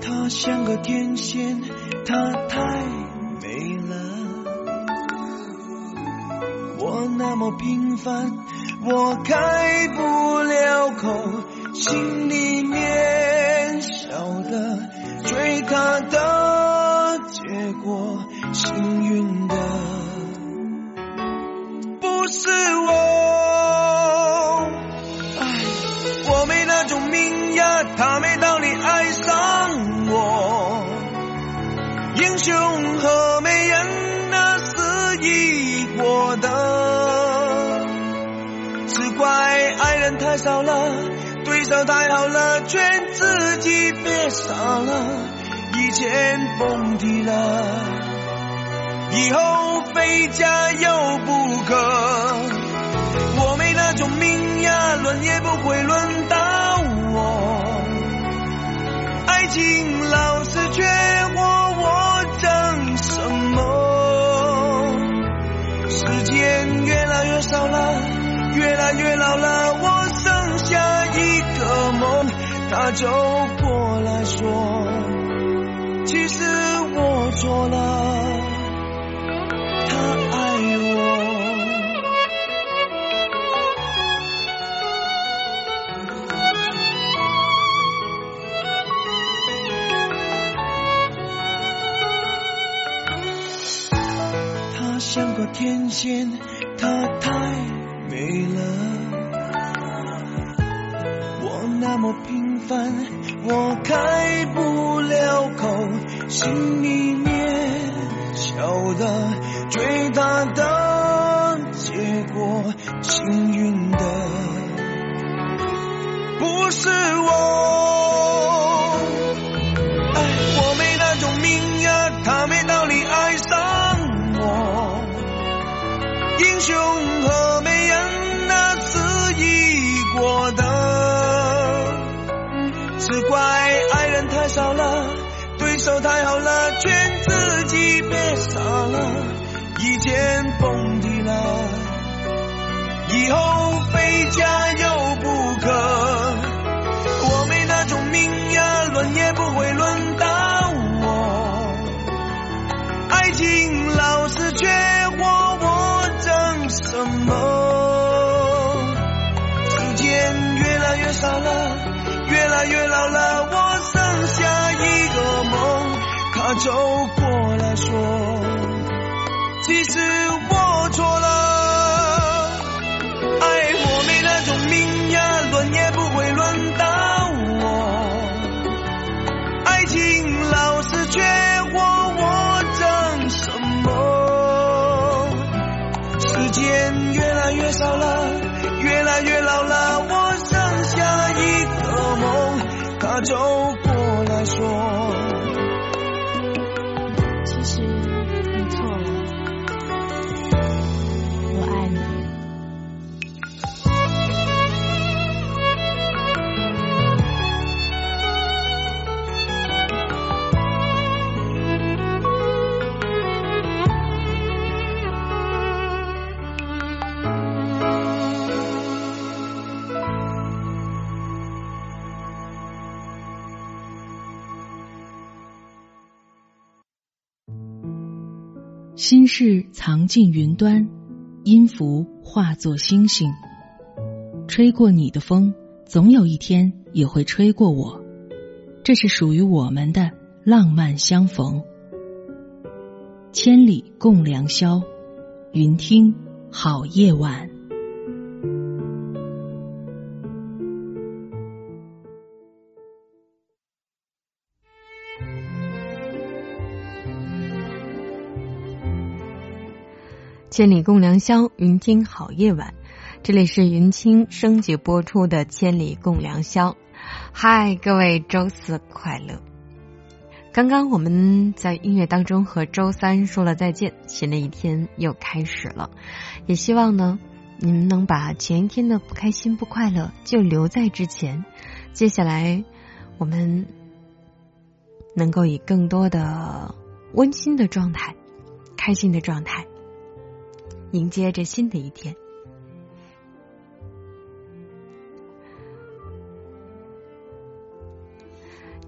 [SPEAKER 6] 她像个天仙，她太美了。我。那么平凡，我开不了口，心里面晓得追他的结果，幸运的不是我。我没那种命呀，他没道理爱上我，英雄和美人那是一国的。只怪爱人太少了，对手太好了，劝自己别傻了，以前甭提了，以后非加油不可。我没那种命呀，轮也不会轮到我。爱情老是缺我，我争什么？时间越来越少了，越来越老了，我。他走过来说，其实我错了，他爱我。他像个天仙，他太美了，我那么平。我开不了口，心里面晓得最大的结果，幸运的不是我。哎，我没那种命呀，他没道理爱上我，英雄以前蹦迪了，以后非加油不可。我没那种命呀，轮也不会轮到我。爱情老是缺货，我争什么？时间越来越少了。越来越老了，我剩下一个梦。他走过来说，其实我错了。爱我没那种命呀轮也不会轮到我。爱情老是缺货我争什么？时间越来越少了越来
[SPEAKER 7] 越老
[SPEAKER 5] 了我剩下一个梦它
[SPEAKER 1] 走事藏进云端，音符化作星星。吹过你的风，总有一天也会吹过我。这是属于我们的浪漫相逢。千里共良宵，云听好夜晚。
[SPEAKER 2] 千里共良宵，云听好夜晚。这里是云清升级播出的《千里共良宵》。嗨，各位，周四快乐！刚刚我们在音乐当中和周三说了再见，新的一天又开始了。也希望呢，你们能把前一天的不开心、不快乐就留在之前。接下来，我们能够以更多的温馨的状态、开心的状态。迎接着新的一天。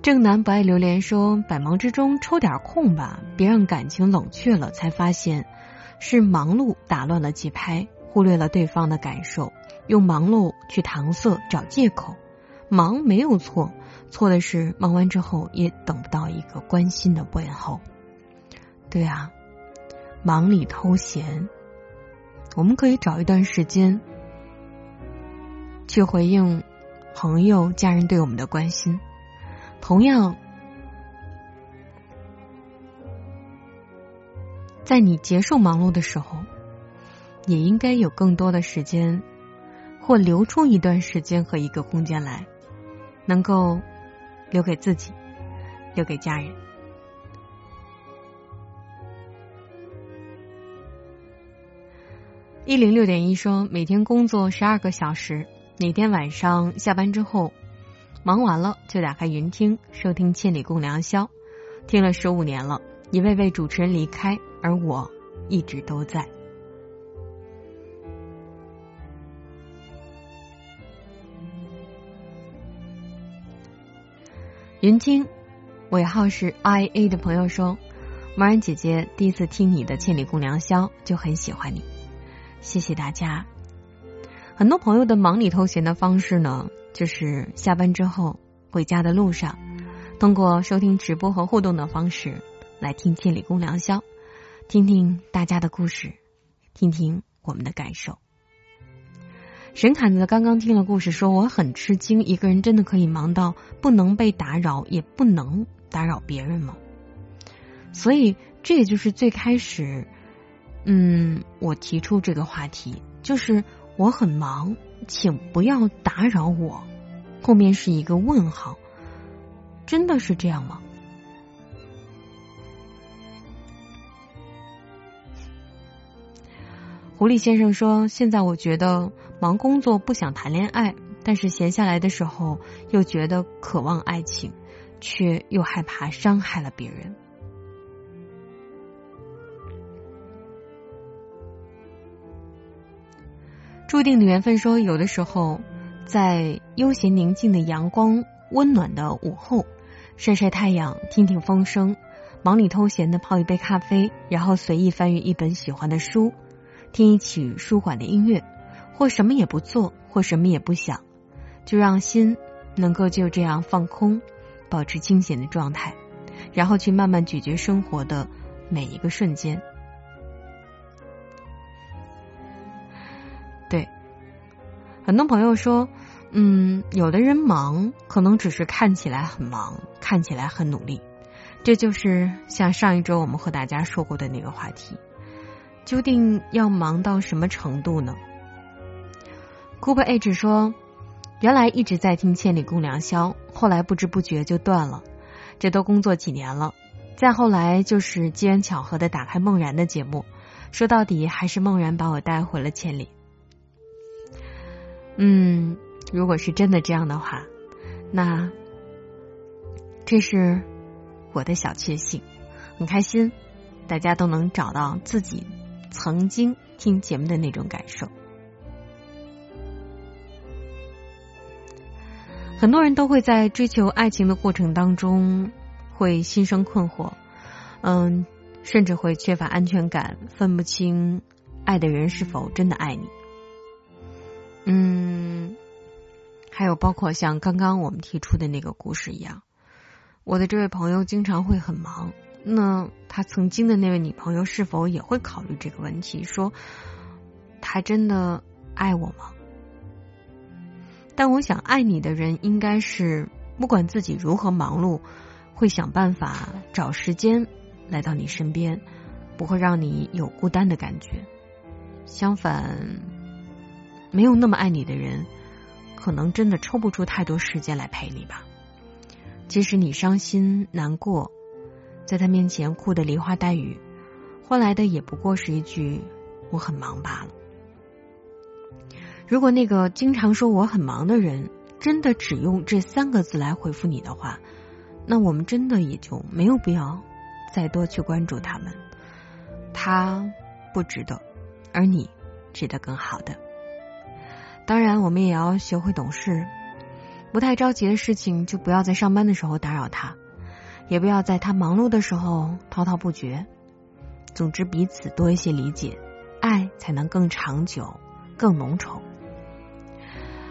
[SPEAKER 2] 正南不爱榴莲说：“百忙之中抽点空吧，别让感情冷却了。才发现是忙碌打乱了节拍，忽略了对方的感受，用忙碌去搪塞找借口。忙没有错，错的是忙完之后也等不到一个关心的问候。对啊，忙里偷闲。”我们可以找一段时间去回应朋友、家人对我们的关心。同样，在你结束忙碌的时候，也应该有更多的时间，或留出一段时间和一个空间来，能够留给自己，留给家人。一零六点一说，每天工作十二个小时，每天晚上下班之后，忙完了就打开云听，收听《千里共良宵》，听了十五年了。一位位主持人离开，而我一直都在。云听尾号是 I A 的朋友说，茫然姐姐第一次听你的《千里共良宵》，就很喜欢你。谢谢大家。很多朋友的忙里偷闲的方式呢，就是下班之后回家的路上，通过收听直播和互动的方式来听《千里共良宵》，听听大家的故事，听听我们的感受。沈侃子刚刚听了故事，说我很吃惊，一个人真的可以忙到不能被打扰，也不能打扰别人吗？所以这也就是最开始。嗯，我提出这个话题，就是我很忙，请不要打扰我。后面是一个问号，真的是这样吗？狐狸先生说：“现在我觉得忙工作不想谈恋爱，但是闲下来的时候又觉得渴望爱情，却又害怕伤害了别人。”注定的缘分说，有的时候在悠闲宁静的阳光温暖的午后，晒晒太阳，听听风声，忙里偷闲的泡一杯咖啡，然后随意翻阅一本喜欢的书，听一曲舒缓的音乐，或什么也不做，或什么也不想，就让心能够就这样放空，保持清闲的状态，然后去慢慢咀嚼生活的每一个瞬间。对很多朋友说，嗯，有的人忙，可能只是看起来很忙，看起来很努力。这就是像上一周我们和大家说过的那个话题，究竟要忙到什么程度呢？Cooper H 说，原来一直在听《千里共良宵》，后来不知不觉就断了。这都工作几年了，再后来就是机缘巧合的打开梦然的节目，说到底还是梦然把我带回了千里。嗯，如果是真的这样的话，那这是我的小确幸，很开心，大家都能找到自己曾经听节目的那种感受。很多人都会在追求爱情的过程当中会心生困惑，嗯，甚至会缺乏安全感，分不清爱的人是否真的爱你。嗯，还有包括像刚刚我们提出的那个故事一样，我的这位朋友经常会很忙，那他曾经的那位女朋友是否也会考虑这个问题？说他真的爱我吗？但我想，爱你的人应该是不管自己如何忙碌，会想办法找时间来到你身边，不会让你有孤单的感觉。相反，没有那么爱你的人，可能真的抽不出太多时间来陪你吧。即使你伤心难过，在他面前哭得梨花带雨，换来的也不过是一句“我很忙”罢了。如果那个经常说我很忙的人真的只用这三个字来回复你的话，那我们真的也就没有必要再多去关注他们。他不值得，而你值得更好的。当然，我们也要学会懂事，不太着急的事情就不要在上班的时候打扰他，也不要在他忙碌的时候滔滔不绝。总之，彼此多一些理解，爱才能更长久、更浓稠。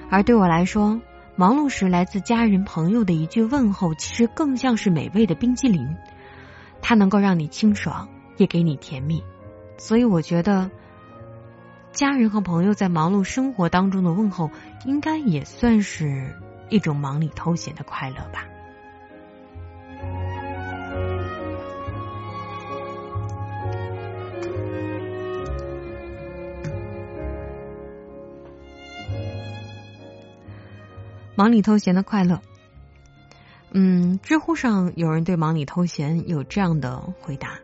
[SPEAKER 2] 而对我来说，忙碌时来自家人朋友的一句问候，其实更像是美味的冰激凌，它能够让你清爽，也给你甜蜜。所以，我觉得家人和朋友在忙碌生活当中的问候，应该也算是一种忙里偷闲的快乐吧。忙里偷闲的快乐，嗯，知乎上有人对忙里偷闲有这样的回答，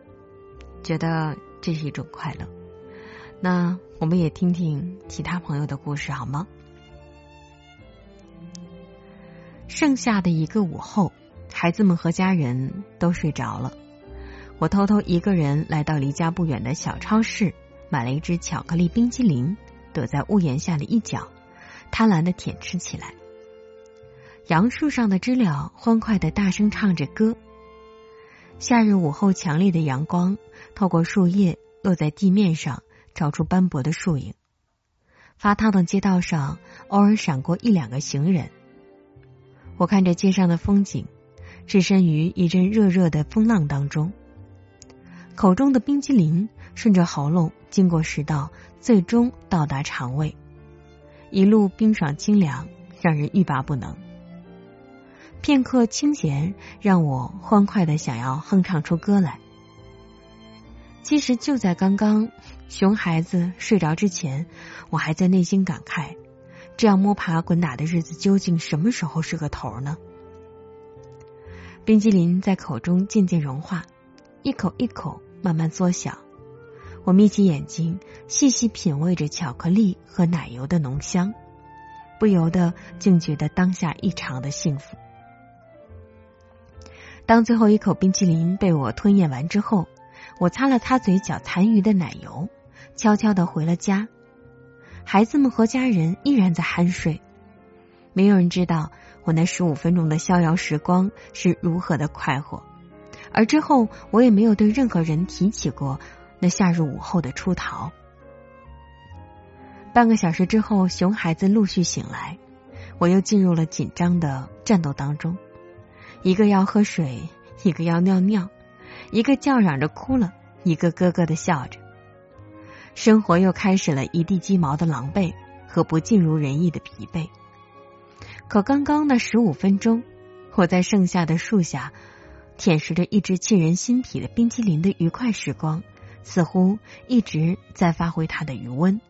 [SPEAKER 2] 觉得这是一种快乐。那我们也听听其他朋友的故事好吗？剩下的一个午后，孩子们和家人都睡着了，我偷偷一个人来到离家不远的小超市，买了一只巧克力冰激凌，躲在屋檐下的一角，贪婪的舔吃起来。杨树上的知了欢快的大声唱着歌。夏日午后，强烈的阳光透过树叶落在地面上，照出斑驳的树影。发烫的街道上，偶尔闪过一两个行人。我看着街上的风景，置身于一阵热热的风浪当中。口中的冰激凌顺着喉咙经过食道，最终到达肠胃，一路冰爽清凉，让人欲罢不能。片刻清闲，让我欢快的想要哼唱出歌来。其实就在刚刚，熊孩子睡着之前，我还在内心感慨：这样摸爬滚打的日子，究竟什么时候是个头呢？冰激凌在口中渐渐融化，一口一口慢慢缩小。我眯起眼睛，细细品味着巧克力和奶油的浓香，不由得竟觉得当下异常的幸福。当最后一口冰淇淋被我吞咽完之后，我擦了擦嘴角残余的奶油，悄悄的回了家。孩子们和家人依然在酣睡，没有人知道我那十五分钟的逍遥时光是如何的快活。而之后，我也没有对任何人提起过那夏日午后的出逃。半个小时之后，熊孩子陆续醒来，我又进入了紧张的战斗当中。一个要喝水，一个要尿尿，一个叫嚷着哭了，一个咯咯的笑着。生活又开始了一地鸡毛的狼狈和不尽如人意的疲惫。可刚刚那十五分钟，我在盛夏的树下舔食着一只沁人心脾的冰淇淋的愉快时光，似乎一直在发挥它的余温，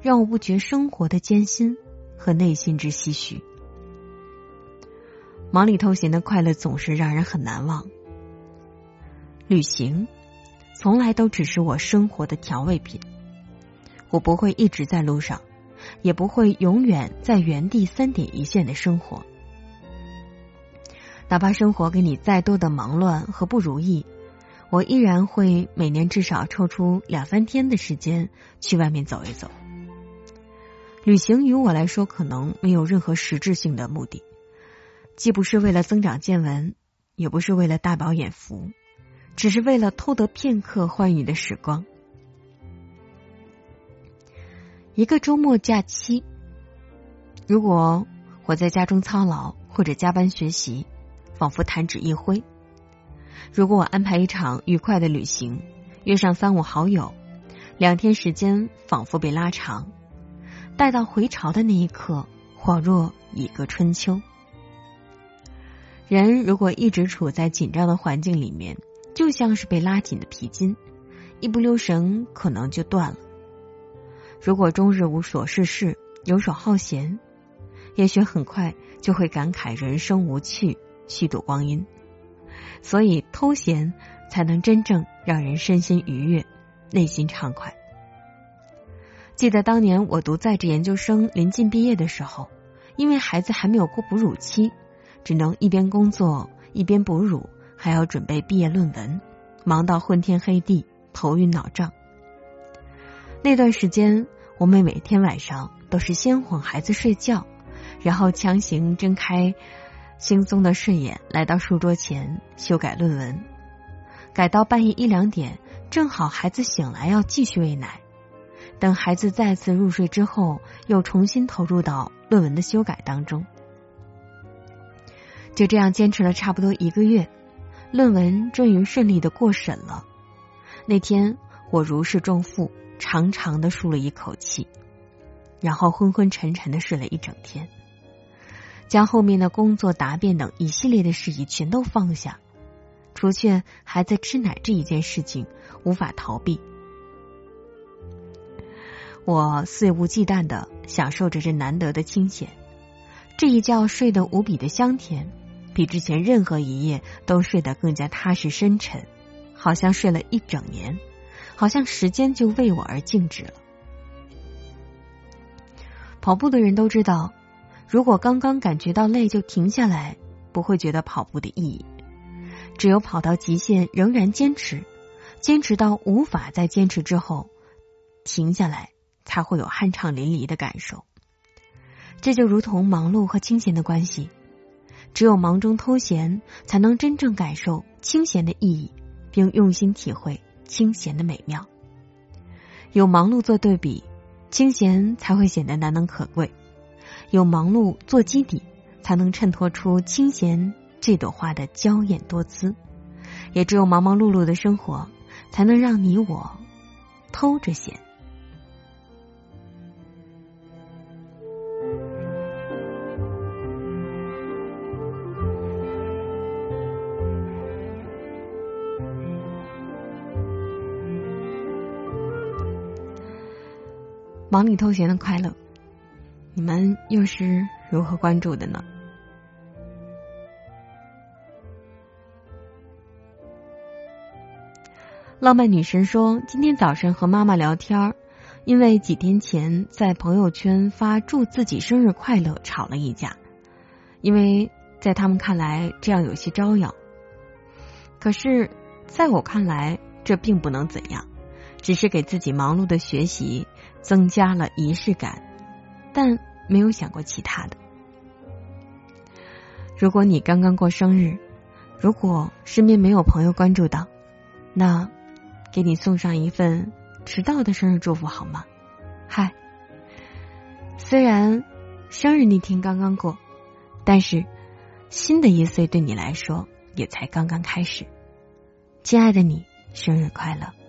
[SPEAKER 2] 让我不觉生活的艰辛和内心之唏嘘。忙里偷闲的快乐总是让人很难忘。旅行从来都只是我生活的调味品，我不会一直在路上，也不会永远在原地三点一线的生活。哪怕生活给你再多的忙乱和不如意，我依然会每年至少抽出两三天的时间去外面走一走。旅行于我来说，可能没有任何实质性的目的。既不是为了增长见闻，也不是为了大饱眼福，只是为了偷得片刻欢愉的时光。一个周末假期，如果我在家中操劳或者加班学习，仿佛弹指一挥；如果我安排一场愉快的旅行，约上三五好友，两天时间仿佛被拉长，待到回潮的那一刻，恍若已隔春秋。人如果一直处在紧张的环境里面，就像是被拉紧的皮筋，一不留神可能就断了。如果终日无所事事、游手好闲，也许很快就会感慨人生无趣、虚度光阴。所以，偷闲才能真正让人身心愉悦、内心畅快。记得当年我读在职研究生临近毕业的时候，因为孩子还没有过哺乳期。只能一边工作一边哺乳，还要准备毕业论文，忙到昏天黑地、头晕脑胀。那段时间，我们每天晚上都是先哄孩子睡觉，然后强行睁开惺忪的睡眼，来到书桌前修改论文，改到半夜一两点，正好孩子醒来要继续喂奶。等孩子再次入睡之后，又重新投入到论文的修改当中。就这样坚持了差不多一个月，论文终于顺利的过审了。那天我如释重负，长长的舒了一口气，然后昏昏沉沉的睡了一整天，将后面的工作答辩等一系列的事宜全都放下，除却孩子吃奶这一件事情无法逃避。我肆无忌惮的享受着这难得的清闲，这一觉睡得无比的香甜。比之前任何一夜都睡得更加踏实深沉，好像睡了一整年，好像时间就为我而静止了。跑步的人都知道，如果刚刚感觉到累就停下来，不会觉得跑步的意义；只有跑到极限仍然坚持，坚持到无法再坚持之后，停下来才会有酣畅淋漓的感受。这就如同忙碌和清闲的关系。只有忙中偷闲，才能真正感受清闲的意义，并用心体会清闲的美妙。有忙碌做对比，清闲才会显得难能可贵；有忙碌做基底，才能衬托出清闲这朵花的娇艳多姿。也只有忙忙碌碌的生活，才能让你我偷着闲。忙里偷闲的快乐，你们又是如何关注的呢？浪漫女神说，今天早晨和妈妈聊天因为几天前在朋友圈发祝自己生日快乐吵了一架，因为在他们看来这样有些招摇，可是在我看来这并不能怎样，只是给自己忙碌的学习。增加了仪式感，但没有想过其他的。如果你刚刚过生日，如果身边没有朋友关注到，那给你送上一份迟到的生日祝福好吗？嗨，虽然生日那天刚刚过，但是新的一岁对你来说也才刚刚开始。亲爱的你，生日快乐！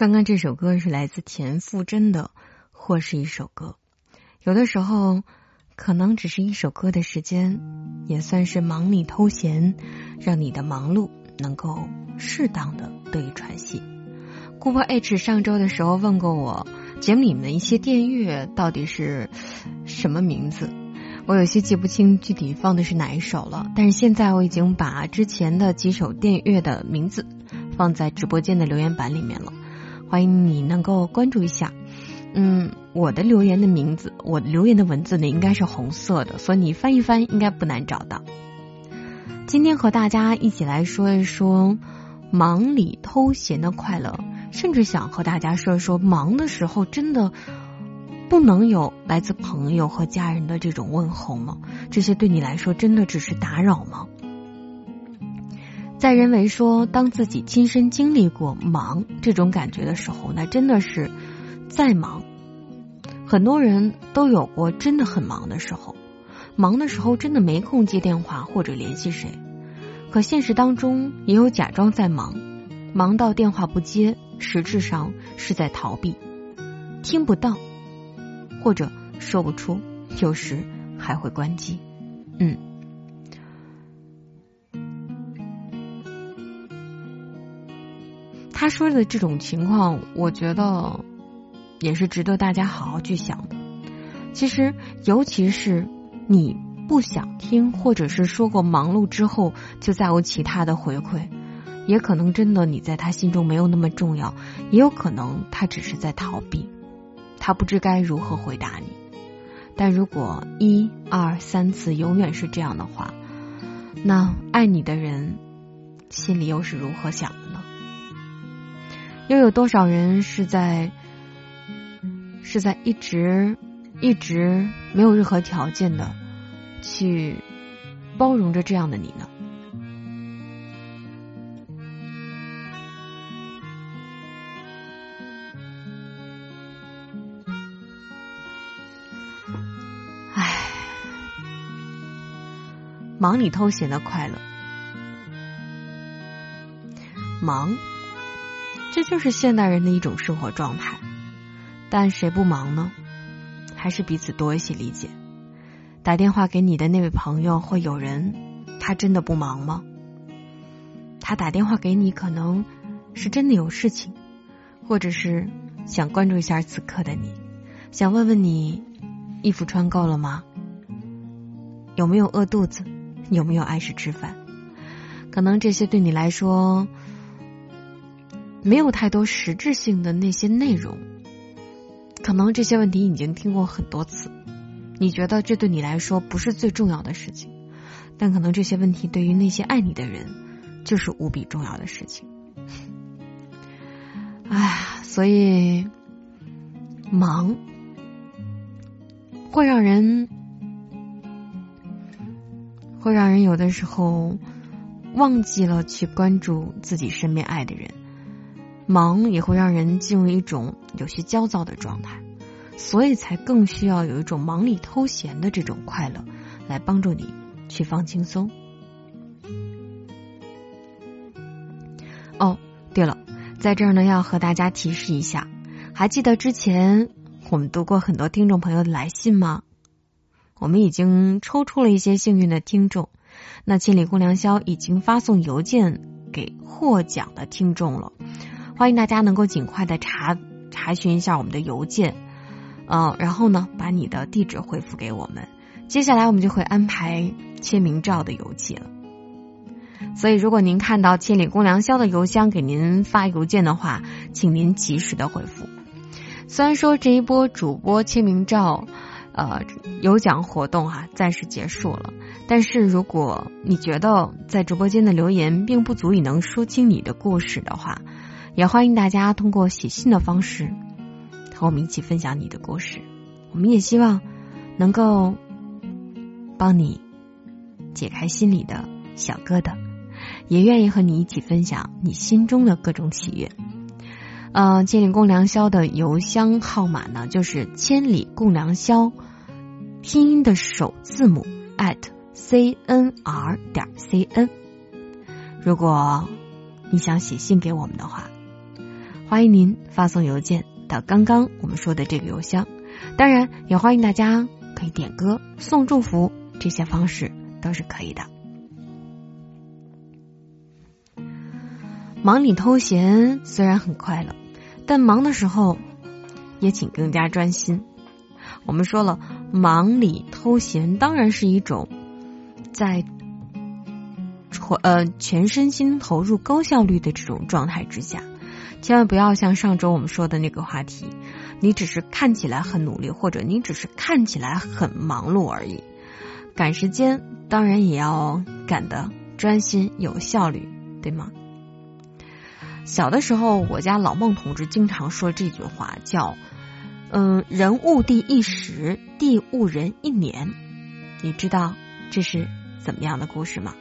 [SPEAKER 2] 刚刚这首歌是来自田馥甄的，或是一首歌。有的时候，可能只是一首歌的时间，也算是忙里偷闲，让你的忙碌能够适当的得以喘息。顾客 H 上周的时候问过我，节目里面的一些电乐到底是什么名字？我有些记不清具体放的是哪一首了，但是现在我已经把之前的几首电乐的名字放在直播间的留言板里面了，欢迎你能够关注一下。嗯，我的留言的名字，我留言的文字呢，应该是红色的，所以你翻一翻，应该不难找到。今天和大家一起来说一说忙里偷闲的快乐，甚至想和大家说一说，忙的时候真的不能有来自朋友和家人的这种问候吗？这些对你来说真的只是打扰吗？在认为说，当自己亲身经历过忙这种感觉的时候，那真的是。再忙，很多人都有过真的很忙的时候，忙的时候真的没空接电话或者联系谁。可现实当中也有假装在忙，忙到电话不接，实质上是在逃避，听不到或者说不出，有时还会关机。嗯，他说的这种情况，我觉得。也是值得大家好好去想的。其实，尤其是你不想听，或者是说过忙碌之后就再无其他的回馈，也可能真的你在他心中没有那么重要，也有可能他只是在逃避，他不知该如何回答你。但如果一二三次永远是这样的话，那爱你的人心里又是如何想的？又有多少人是在？是在一直一直没有任何条件的去包容着这样的你呢？唉，忙里偷闲的快乐，忙，这就是现代人的一种生活状态。但谁不忙呢？还是彼此多一些理解。打电话给你的那位朋友，或友人他真的不忙吗？他打电话给你，可能是真的有事情，或者是想关注一下此刻的你，想问问你衣服穿够了吗？有没有饿肚子？有没有按时吃饭？可能这些对你来说没有太多实质性的那些内容。可能这些问题已经听过很多次，你觉得这对你来说不是最重要的事情，但可能这些问题对于那些爱你的人就是无比重要的事情。哎，所以忙会让人会让人有的时候忘记了去关注自己身边爱的人。忙也会让人进入一种有些焦躁的状态，所以才更需要有一种忙里偷闲的这种快乐，来帮助你去放轻松。哦，对了，在这儿呢要和大家提示一下，还记得之前我们读过很多听众朋友的来信吗？我们已经抽出了一些幸运的听众，那千里共良宵已经发送邮件给获奖的听众了。欢迎大家能够尽快的查查询一下我们的邮件，嗯，然后呢，把你的地址回复给我们。接下来我们就会安排签名照的邮寄了。所以，如果您看到千里共良宵的邮箱给您发邮件的话，请您及时的回复。虽然说这一波主播签名照，呃，有奖活动哈暂时结束了，但是如果你觉得在直播间的留言并不足以能说清你的故事的话，也欢迎大家通过写信的方式和我们一起分享你的故事。我们也希望能够帮你解开心里的小疙瘩，也愿意和你一起分享你心中的各种喜悦。呃，千里共良宵的邮箱号码呢，就是千里共良宵拼音的首字母 at c n r 点 c n。如果你想写信给我们的话，欢迎您发送邮件到刚刚我们说的这个邮箱。当然，也欢迎大家可以点歌、送祝福，这些方式都是可以的。忙里偷闲虽然很快乐，但忙的时候也请更加专心。我们说了，忙里偷闲当然是一种在呃全身心投入、高效率的这种状态之下，千万不要像上周我们说的那个话题，你只是看起来很努力，或者你只是看起来很忙碌而已。赶时间当然也要赶得专心、有效率，对吗？小的时候，我家老孟同志经常说这句话，叫“嗯，人误地一时，地误人一年”。你知道这是怎么样的故事吗？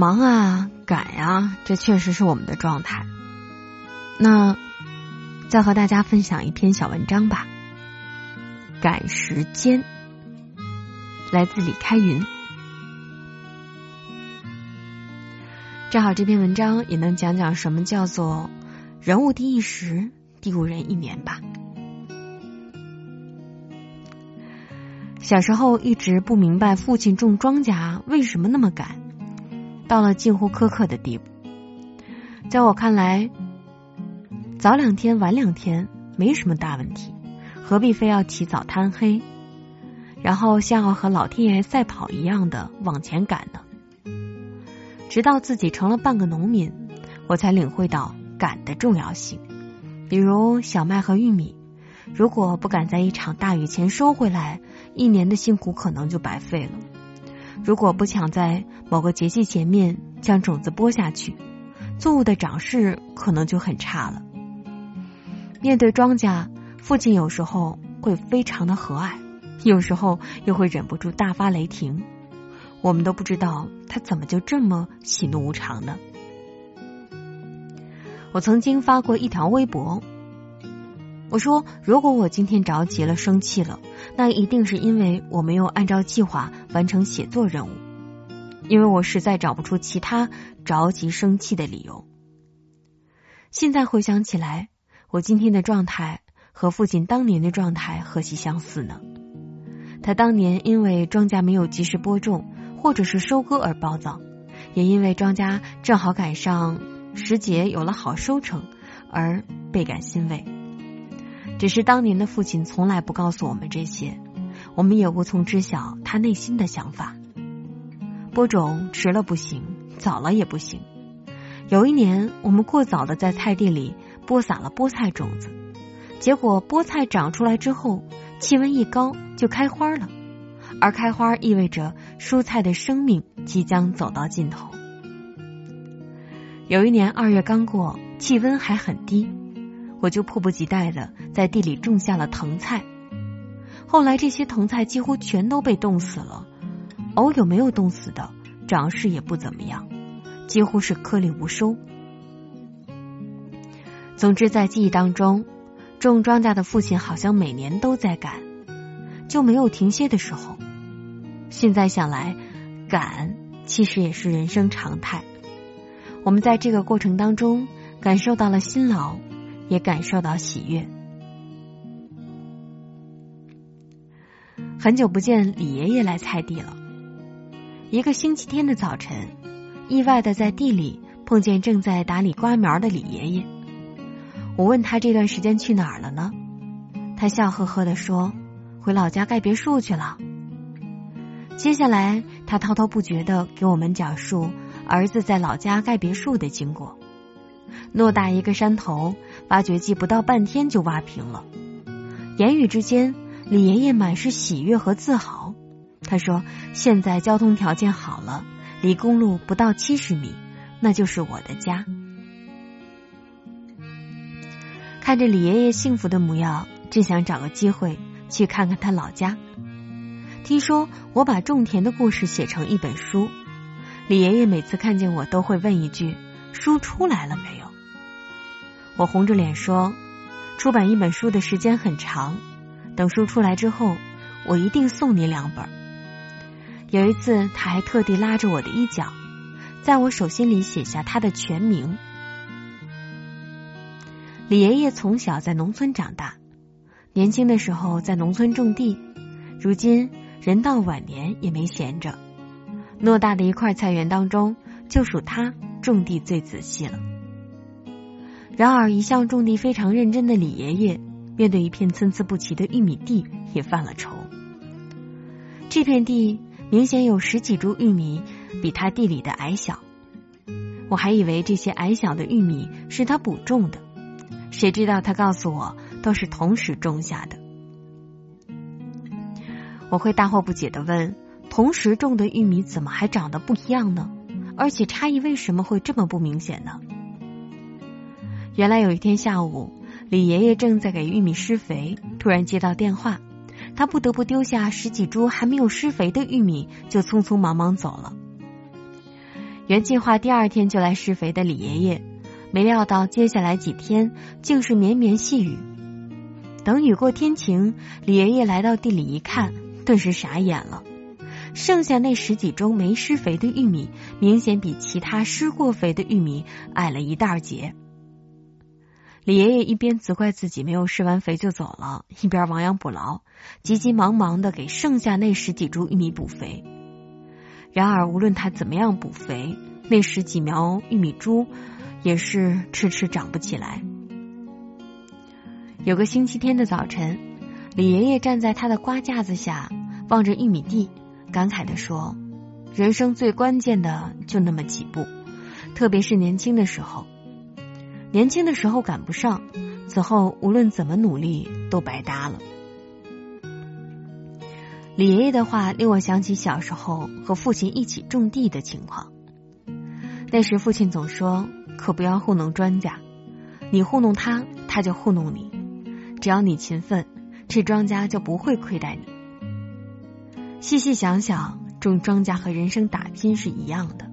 [SPEAKER 2] 忙啊，赶呀，这确实是我们的状态。那再和大家分享一篇小文章吧。赶时间，来自李开云。正好这篇文章也能讲讲什么叫做“人误地一时，地误人一年”吧。小时候一直不明白父亲种庄稼为什么那么赶，到了近乎苛刻的地步。在我看来，早两天晚两天没什么大问题。何必非要起早贪黑，然后像要和老天爷赛跑一样的往前赶呢？直到自己成了半个农民，我才领会到赶的重要性。比如小麦和玉米，如果不赶在一场大雨前收回来，一年的辛苦可能就白费了；如果不抢在某个节气前面将种子播下去，作物的长势可能就很差了。面对庄稼。父亲有时候会非常的和蔼，有时候又会忍不住大发雷霆。我们都不知道他怎么就这么喜怒无常呢？我曾经发过一条微博，我说：如果我今天着急了、生气了，那一定是因为我没有按照计划完成写作任务，因为我实在找不出其他着急生气的理由。现在回想起来，我今天的状态。和父亲当年的状态何其相似呢？他当年因为庄稼没有及时播种或者是收割而暴躁，也因为庄稼正好赶上时节有了好收成而倍感欣慰。只是当年的父亲从来不告诉我们这些，我们也无从知晓他内心的想法。播种迟了不行，早了也不行。有一年，我们过早的在菜地里播撒了菠菜种子。结果菠菜长出来之后，气温一高就开花了，而开花意味着蔬菜的生命即将走到尽头。有一年二月刚过，气温还很低，我就迫不及待的在地里种下了藤菜。后来这些藤菜几乎全都被冻死了，偶有没有冻死的，长势也不怎么样，几乎是颗粒无收。总之，在记忆当中。种庄稼的父亲好像每年都在赶，就没有停歇的时候。现在想来，赶其实也是人生常态。我们在这个过程当中感受到了辛劳，也感受到喜悦。很久不见李爷爷来菜地了。一个星期天的早晨，意外的在地里碰见正在打理瓜苗的李爷爷。我问他这段时间去哪儿了呢？他笑呵呵的说：“回老家盖别墅去了。”接下来，他滔滔不绝的给我们讲述儿子在老家盖别墅的经过。偌大一个山头，挖掘机不到半天就挖平了。言语之间，李爷爷满是喜悦和自豪。他说：“现在交通条件好了，离公路不到七十米，那就是我的家。”看着李爷爷幸福的模样，真想找个机会去看看他老家。听说我把种田的故事写成一本书，李爷爷每次看见我都会问一句：“书出来了没有？”我红着脸说：“出版一本书的时间很长，等书出来之后，我一定送你两本。”有一次，他还特地拉着我的衣角，在我手心里写下他的全名。李爷爷从小在农村长大，年轻的时候在农村种地，如今。人到晚年也没闲着，偌大的一块菜园当中，就属他种地最仔细了。然而，一向种地非常认真的李爷爷，面对一片参差不齐的玉米地，也犯了愁。这片地明显有十几株玉米比他地里的矮小，我还以为这些矮小的玉米是他补种的，谁知道他告诉我，都是同时种下的。我会大惑不解的问：同时种的玉米怎么还长得不一样呢？而且差异为什么会这么不明显呢？原来有一天下午，李爷爷正在给玉米施肥，突然接到电话，他不得不丢下十几株还没有施肥的玉米，就匆匆忙忙走了。原计划第二天就来施肥的李爷爷，没料到接下来几天竟是绵绵细雨。等雨过天晴，李爷爷来到地里一看。顿时傻眼了，剩下那十几株没施肥的玉米，明显比其他施过肥的玉米矮了一大截。李爷爷一边责怪自己没有施完肥就走了，一边亡羊补牢，急急忙忙的给剩下那十几株玉米补肥。然而，无论他怎么样补肥，那十几苗玉米株也是迟迟长不起来。有个星期天的早晨，李爷爷站在他的瓜架子下。望着玉米地，感慨的说：“人生最关键的就那么几步，特别是年轻的时候。年轻的时候赶不上，此后无论怎么努力都白搭了。”李爷爷的话令我想起小时候和父亲一起种地的情况。那时父亲总说：“可不要糊弄庄稼，你糊弄他，他就糊弄你。只要你勤奋，这庄稼就不会亏待你。”细细想想，种庄稼和人生打拼是一样的。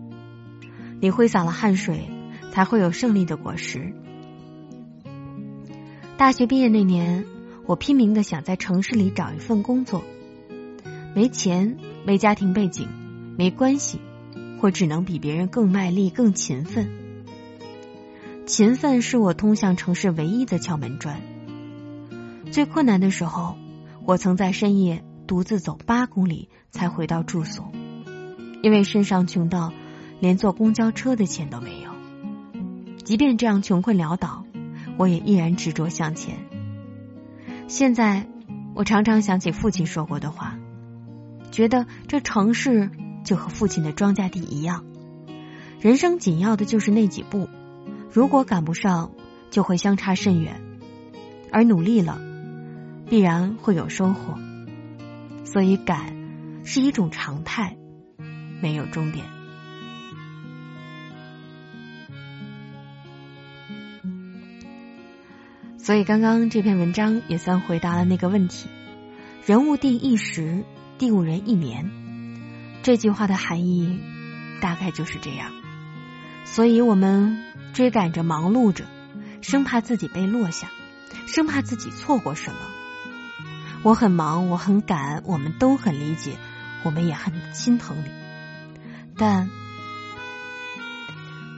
[SPEAKER 2] 你挥洒了汗水，才会有胜利的果实。大学毕业那年，我拼命的想在城市里找一份工作，没钱，没家庭背景，没关系，我只能比别人更卖力、更勤奋。勤奋是我通向城市唯一的敲门砖。最困难的时候，我曾在深夜。独自走八公里才回到住所，因为身上穷到连坐公交车的钱都没有。即便这样穷困潦倒，我也依然执着向前。现在我常常想起父亲说过的话，觉得这城市就和父亲的庄稼地一样，人生紧要的就是那几步，如果赶不上，就会相差甚远；而努力了，必然会有收获。所以，赶是一种常态，没有终点。所以，刚刚这篇文章也算回答了那个问题：人物定一时，地误人一年。这句话的含义大概就是这样。所以我们追赶着、忙碌着，生怕自己被落下，生怕自己错过什么。我很忙，我很赶，我们都很理解，我们也很心疼你，但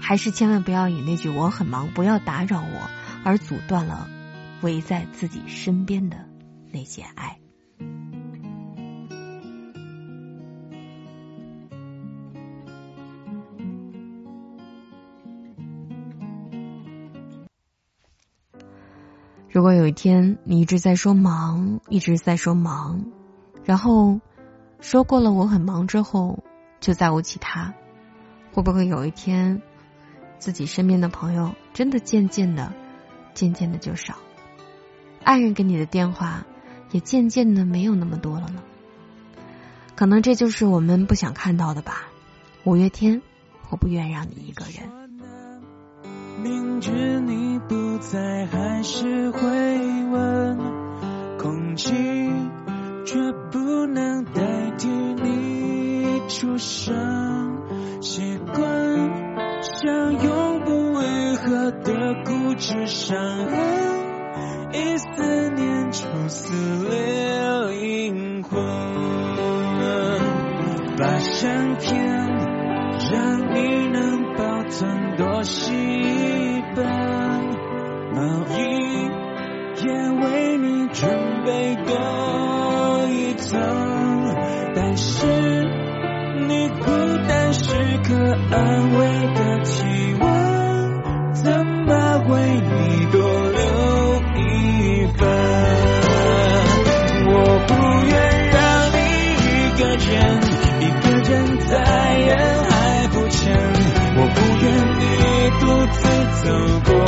[SPEAKER 2] 还是千万不要以那句“我很忙，不要打扰我”而阻断了围在自己身边的那些爱。如果有一天你一直在说忙，一直在说忙，然后说过了我很忙之后就再无其他，会不会有一天自己身边的朋友真的渐渐的、渐渐的就少，爱人给你的电话也渐渐的没有那么多了呢？可能这就是我们不想看到的吧。五月天，我不愿让你一个人。
[SPEAKER 7] 明知你不。在，还是会问。空气却不能代替你出声，习惯像永不愈合的固执伤痕，一思念就撕裂灵魂，把相片让你能保存多细一本，毛衣也为你准备多一层，但是你孤单时刻安慰的体温，怎么为你多自走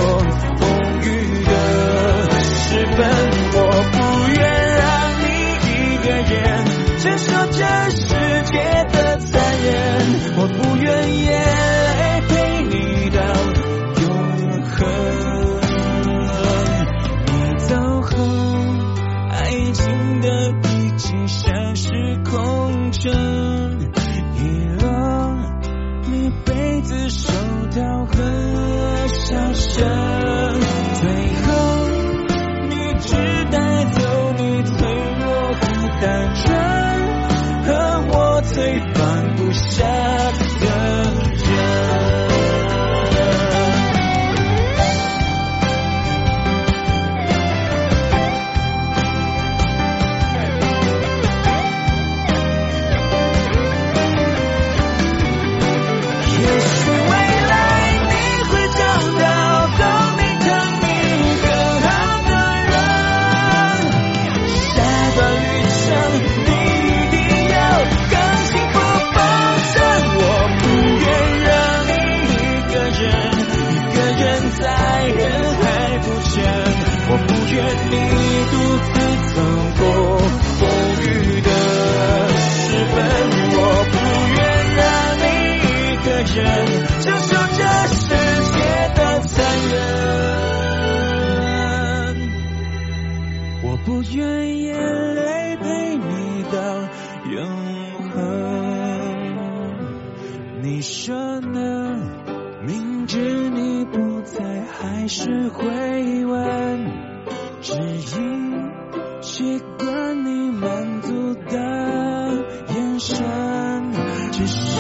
[SPEAKER 7] 只是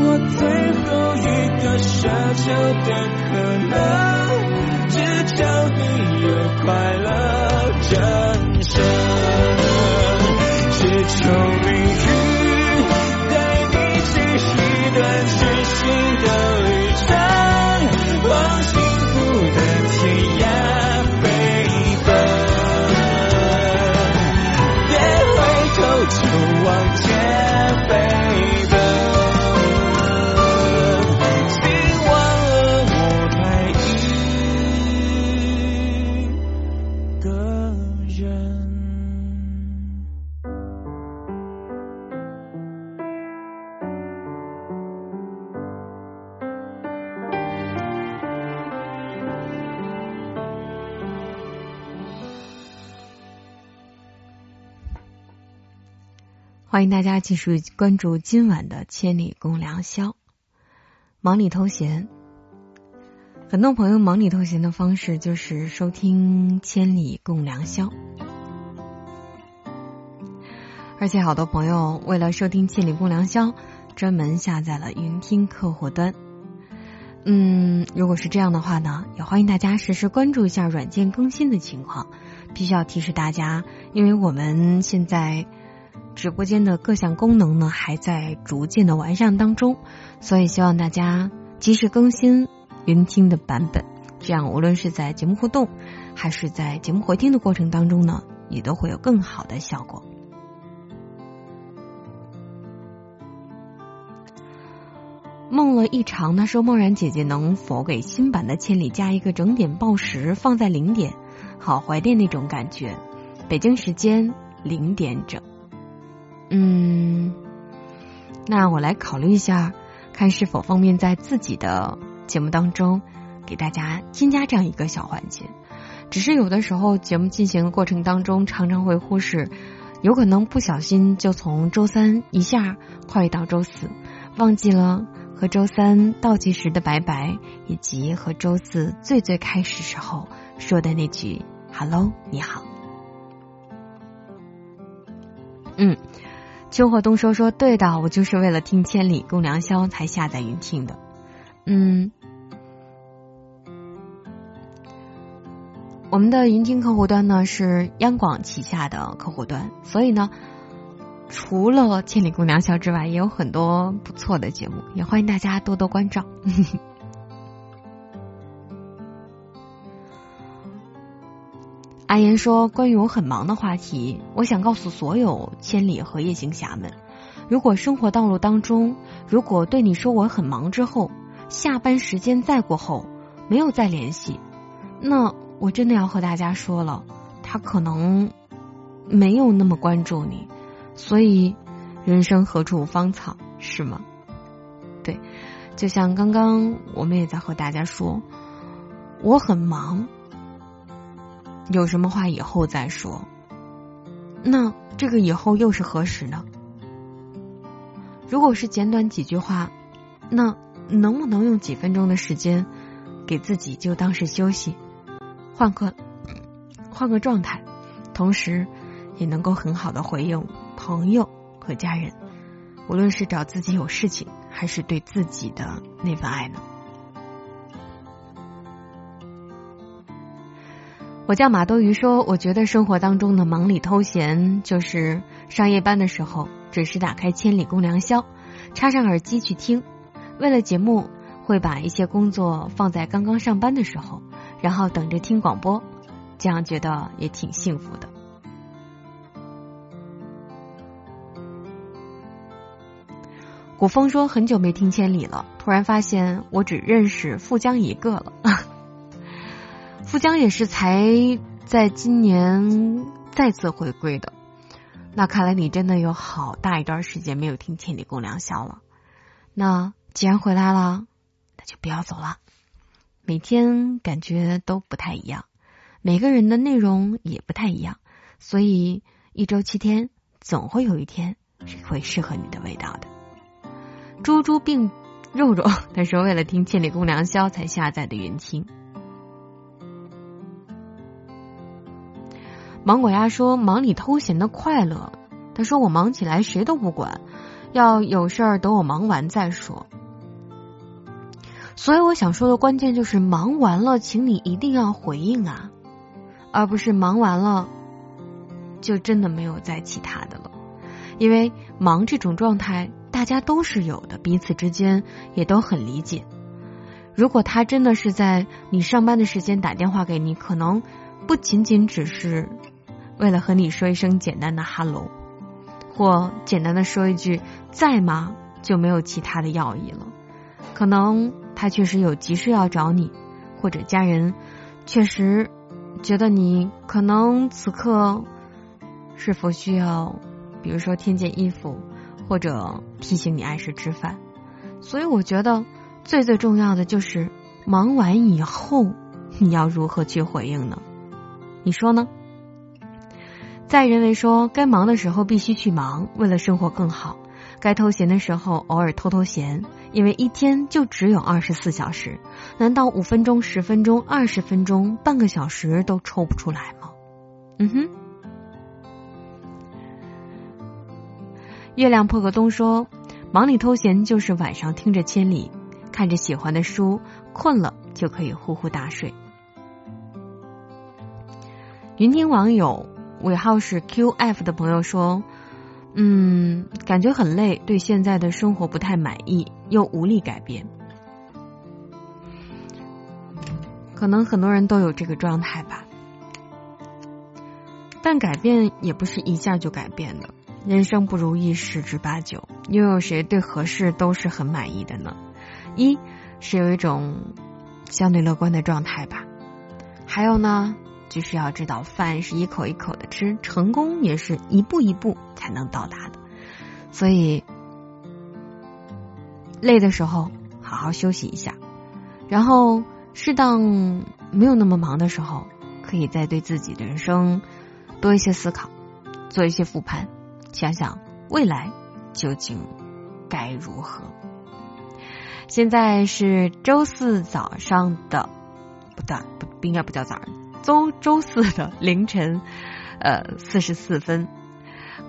[SPEAKER 7] 我最后一个奢求的可能，
[SPEAKER 2] 欢迎大家继续关注今晚的《千里共良宵》。忙里偷闲，很多朋友忙里偷闲的方式就是收听《千里共良宵》，而且好多朋友为了收听《千里共良宵》，专门下载了云听客户端。嗯，如果是这样的话呢，也欢迎大家实时关注一下软件更新的情况。必须要提示大家，因为我们现在。直播间的各项功能呢，还在逐渐的完善当中，所以希望大家及时更新云听的版本，这样无论是在节目互动，还是在节目回听的过程当中呢，也都会有更好的效果。梦了一场，那说梦然姐姐能否给新版的《千里》加一个整点报时，放在零点，好怀念那种感觉。北京时间零点整。嗯，那我来考虑一下，看是否方便在自己的节目当中给大家添加这样一个小环节。只是有的时候节目进行的过程当中，常常会忽视，有可能不小心就从周三一下跨越到周四，忘记了和周三倒计时的拜拜，以及和周四最最开始时候说的那句 “hello，你好”。嗯，秋和冬说说对的，我就是为了听《千里共良宵》才下载云听的。嗯。我们的云听客户端呢是央广旗下的客户端，所以呢，除了《千里共良宵》之外，也有很多不错的节目，也欢迎大家多多关照。阿言说：“关于我很忙的话题，我想告诉所有千里和夜行侠们，如果生活道路当中，如果对你说我很忙之后，下班时间再过后没有再联系，那。”我真的要和大家说了，他可能没有那么关注你，所以人生何处无芳草，是吗？对，就像刚刚我们也在和大家说，我很忙，有什么话以后再说。那这个以后又是何时呢？如果是简短几句话，那能不能用几分钟的时间给自己就当是休息？换个换个状态，同时也能够很好的回应朋友和家人，无论是找自己有事情，还是对自己的那份爱呢。我叫马多鱼说，我觉得生活当中的忙里偷闲，就是上夜班的时候，准时打开《千里共良宵》，插上耳机去听。为了节目，会把一些工作放在刚刚上班的时候。然后等着听广播，这样觉得也挺幸福的。古风说很久没听千里了，突然发现我只认识富江一个了。富江也是才在今年再次回归的，那看来你真的有好大一段时间没有听千里共良宵了。那既然回来了，那就不要走了。每天感觉都不太一样，每个人的内容也不太一样，所以一周七天，总会有一天是会适合你的味道的。猪猪病肉肉，他说为了听《千里共良宵》才下载的云听。芒果鸭说忙里偷闲的快乐，他说我忙起来谁都不管，要有事儿等我忙完再说。所以我想说的关键就是忙完了，请你一定要回应啊，而不是忙完了就真的没有再其他的了。因为忙这种状态大家都是有的，彼此之间也都很理解。如果他真的是在你上班的时间打电话给你，可能不仅仅只是为了和你说一声简单的哈喽或简单的说一句“在吗”，就没有其他的要义了。可能。他确实有急事要找你，或者家人确实觉得你可能此刻是否需要，比如说添件衣服，或者提醒你按时吃饭。所以我觉得最最重要的就是忙完以后你要如何去回应呢？你说呢？在认为说该忙的时候必须去忙，为了生活更好；该偷闲的时候偶尔偷偷闲。因为一天就只有二十四小时，难道五分钟、十分钟、二十分钟、半个小时都抽不出来吗？嗯哼。月亮破个洞说：“忙里偷闲就是晚上听着千里，看着喜欢的书，困了就可以呼呼大睡。”云听网友尾号是 QF 的朋友说。嗯，感觉很累，对现在的生活不太满意，又无力改变。可能很多人都有这个状态吧，但改变也不是一下就改变的。人生不如意十之八九，又有谁对合适都是很满意的呢？一是有一种相对乐观的状态吧，还有呢。就是要知道，饭是一口一口的吃，成功也是一步一步才能到达的。所以，累的时候好好休息一下，然后适当没有那么忙的时候，可以再对自己的人生多一些思考，做一些复盘，想想未来究竟该如何。现在是周四早上的，不对，不应该不叫早上，周周四的凌晨，呃，四十四分。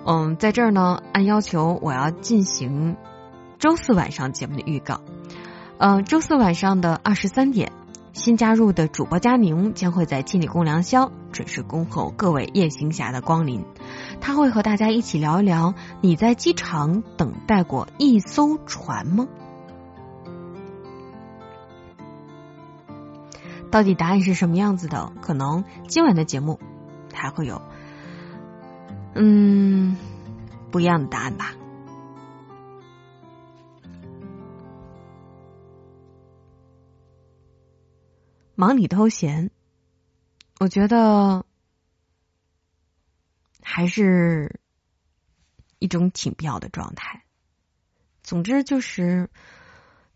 [SPEAKER 2] 嗯，在这儿呢，按要求我要进行周四晚上节目的预告。嗯，周四晚上的二十三点，新加入的主播佳宁将会在千里共良宵准时恭候各位夜行侠的光临。他会和大家一起聊一聊：你在机场等待过一艘船吗？到底答案是什么样子的？可能今晚的节目还会有，嗯，不一样的答案吧。忙里偷闲，我觉得还是一种挺必要的状态。总之就是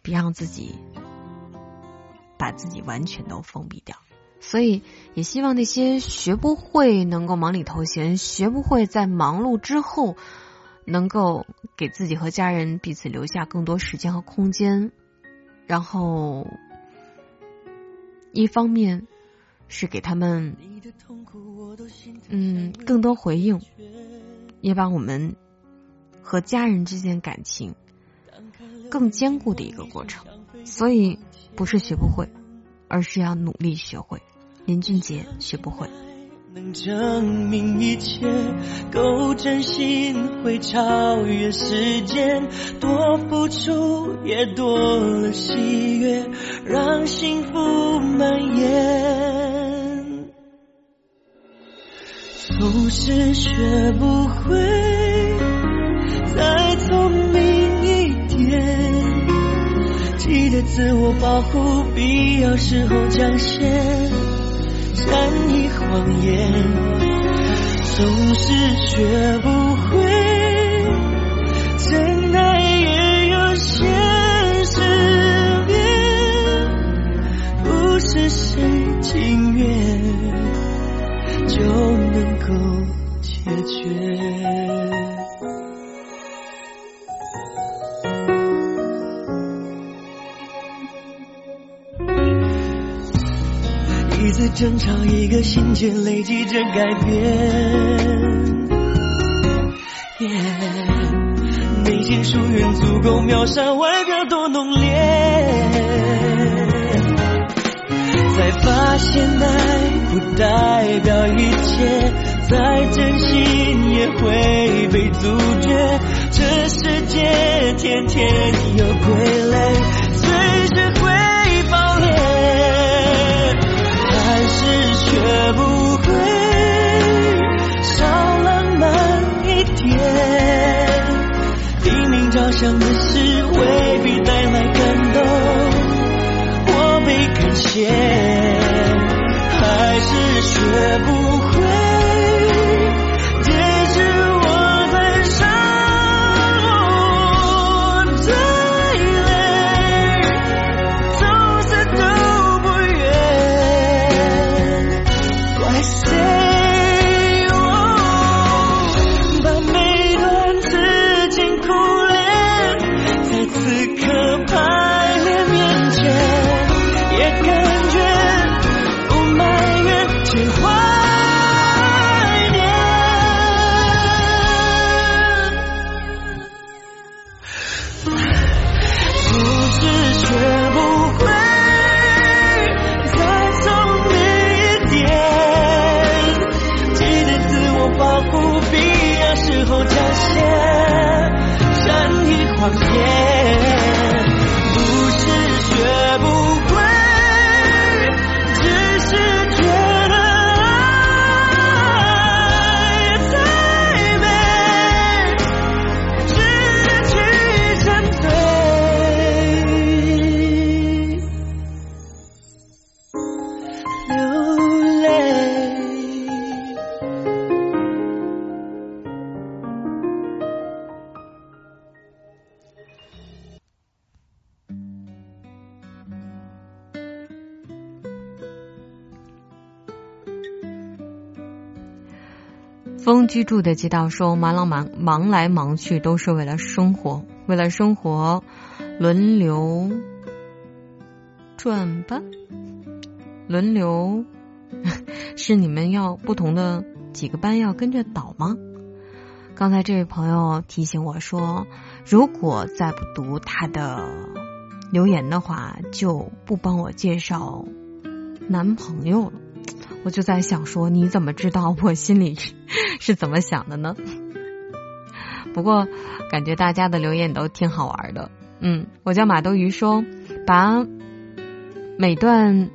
[SPEAKER 2] 别让自己。把自己完全都封闭掉，所以也希望那些学不会能够忙里偷闲，学不会在忙碌之后能够给自己和家人彼此留下更多时间和空间，然后一方面是给他们嗯更多回应，也把我们和家人之间感情更坚固的一个过程，所以。不是学不会，而是要努力学会。林俊杰学不会。
[SPEAKER 6] 能证明一切，够真心会超越时间，多付出也多了喜悦，让幸福蔓延。总是学不会，再聪明自我保护，必要时候讲些善意谎言，总是学不会，真爱也有现实面，不是谁情愿就能够解决。争吵，一个心结，累积着改变。内心疏远足够秒杀外表多浓烈。才发现爱不代表一切，再真心也会被阻绝。这世界天天有傀儡，随时会想的事未必带来感动，我被感谢，还是学不化
[SPEAKER 2] 解居住的街道说：“忙忙忙忙来忙去，都是为了生活，为了生活，轮流转吧，轮流是你们要不同的几个班要跟着倒吗？”刚才这位朋友提醒我说：“如果再不读他的留言的话，就不帮我介绍男朋友了。”我就在想说，你怎么知道我心里是怎么想的呢？不过感觉大家的留言都挺好玩的。嗯，我叫马兜鱼说，把每段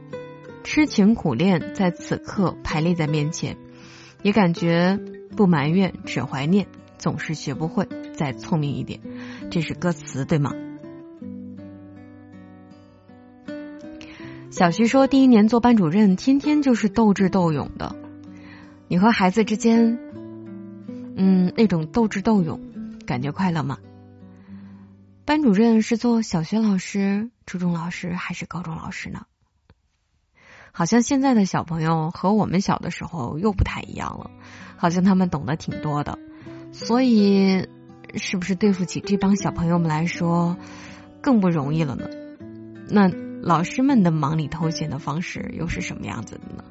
[SPEAKER 2] 痴情苦恋在此刻排列在面前，也感觉不埋怨，只怀念，总是学不会，再聪明一点。这是歌词对吗？小徐说：“第一年做班主任，天天就是斗智斗勇的。你和孩子之间，嗯，那种斗智斗勇，感觉快乐吗？班主任是做小学老师、初中老师还是高中老师呢？好像现在的小朋友和我们小的时候又不太一样了，好像他们懂得挺多的。所以，是不是对付起这帮小朋友们来说更不容易了呢？那？”老师们的忙里偷闲的方式又是什么样子的呢？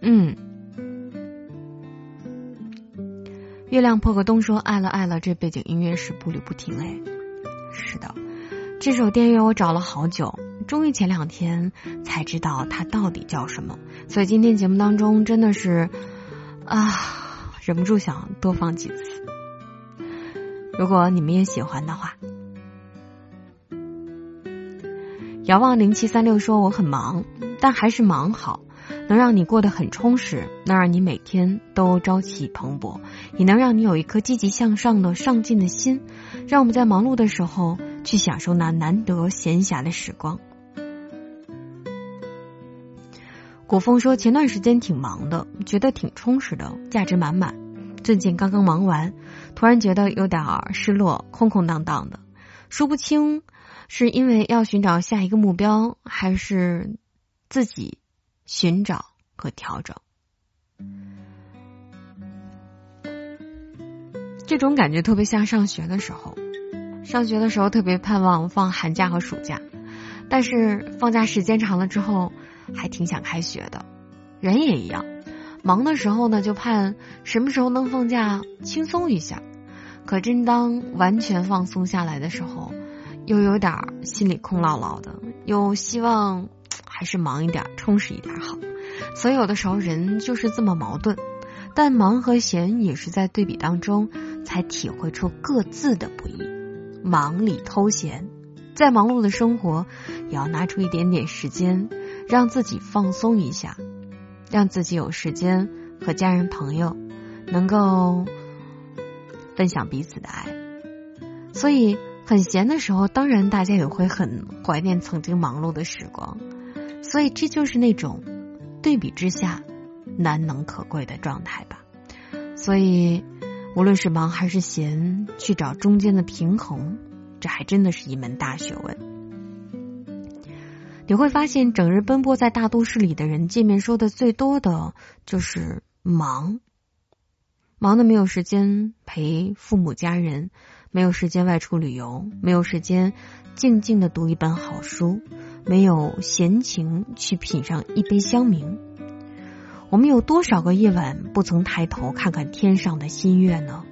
[SPEAKER 2] 嗯，月亮破个洞说爱了爱了，这背景音乐是步履不停哎。是的，这首电乐我找了好久，终于前两天才知道它到底叫什么，所以今天节目当中真的是啊。忍不住想多放几次。如果你们也喜欢的话，遥望零七三六说我很忙，但还是忙好，能让你过得很充实，能让你每天都朝气蓬勃，也能让你有一颗积极向上的上进的心，让我们在忙碌的时候去享受那难得闲暇的时光。古风说：“前段时间挺忙的，觉得挺充实的，价值满满。最近刚刚忙完，突然觉得有点失落，空空荡荡的，说不清是因为要寻找下一个目标，还是自己寻找和调整。这种感觉特别像上学的时候，上学的时候特别盼望放寒假和暑假，但是放假时间长了之后。”还挺想开学的，人也一样，忙的时候呢就盼什么时候能放假轻松一下，可真当完全放松下来的时候，又有点心里空落落的，又希望还是忙一点充实一点好。所以有的时候人就是这么矛盾，但忙和闲也是在对比当中才体会出各自的不易。忙里偷闲，再忙碌的生活也要拿出一点点时间。让自己放松一下，让自己有时间和家人朋友能够分享彼此的爱。所以很闲的时候，当然大家也会很怀念曾经忙碌的时光。所以这就是那种对比之下难能可贵的状态吧。所以无论是忙还是闲，去找中间的平衡，这还真的是一门大学问。你会发现，整日奔波在大都市里的人，见面说的最多的就是忙，忙的没有时间陪父母家人，没有时间外出旅游，没有时间静静的读一本好书，没有闲情去品上一杯香茗。我们有多少个夜晚不曾抬头看看天上的新月呢？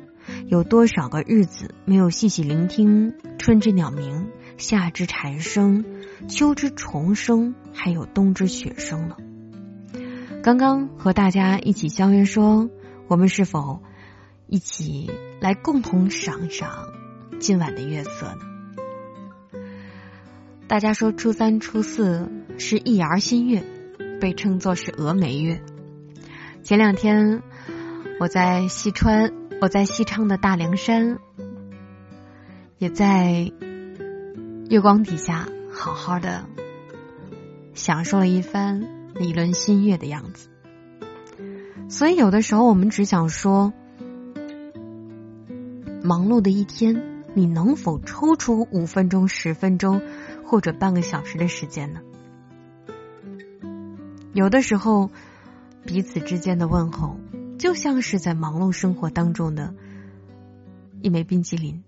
[SPEAKER 2] 有多少个日子没有细细聆听春之鸟鸣？夏之蝉声，秋之虫声，还有冬之雪声呢。刚刚和大家一起相约说，我们是否一起来共同赏赏今晚的月色呢？大家说初三、初四是一芽新月，被称作是峨眉月。前两天我在西川，我在西昌的大凉山，也在。月光底下，好好的享受了一番一轮新月的样子。所以，有的时候我们只想说，忙碌的一天你能否抽出五分钟、十分钟或者半个小时的时间呢？有的时候，彼此之间的问候，就像是在忙碌生活当中的一枚冰激凌，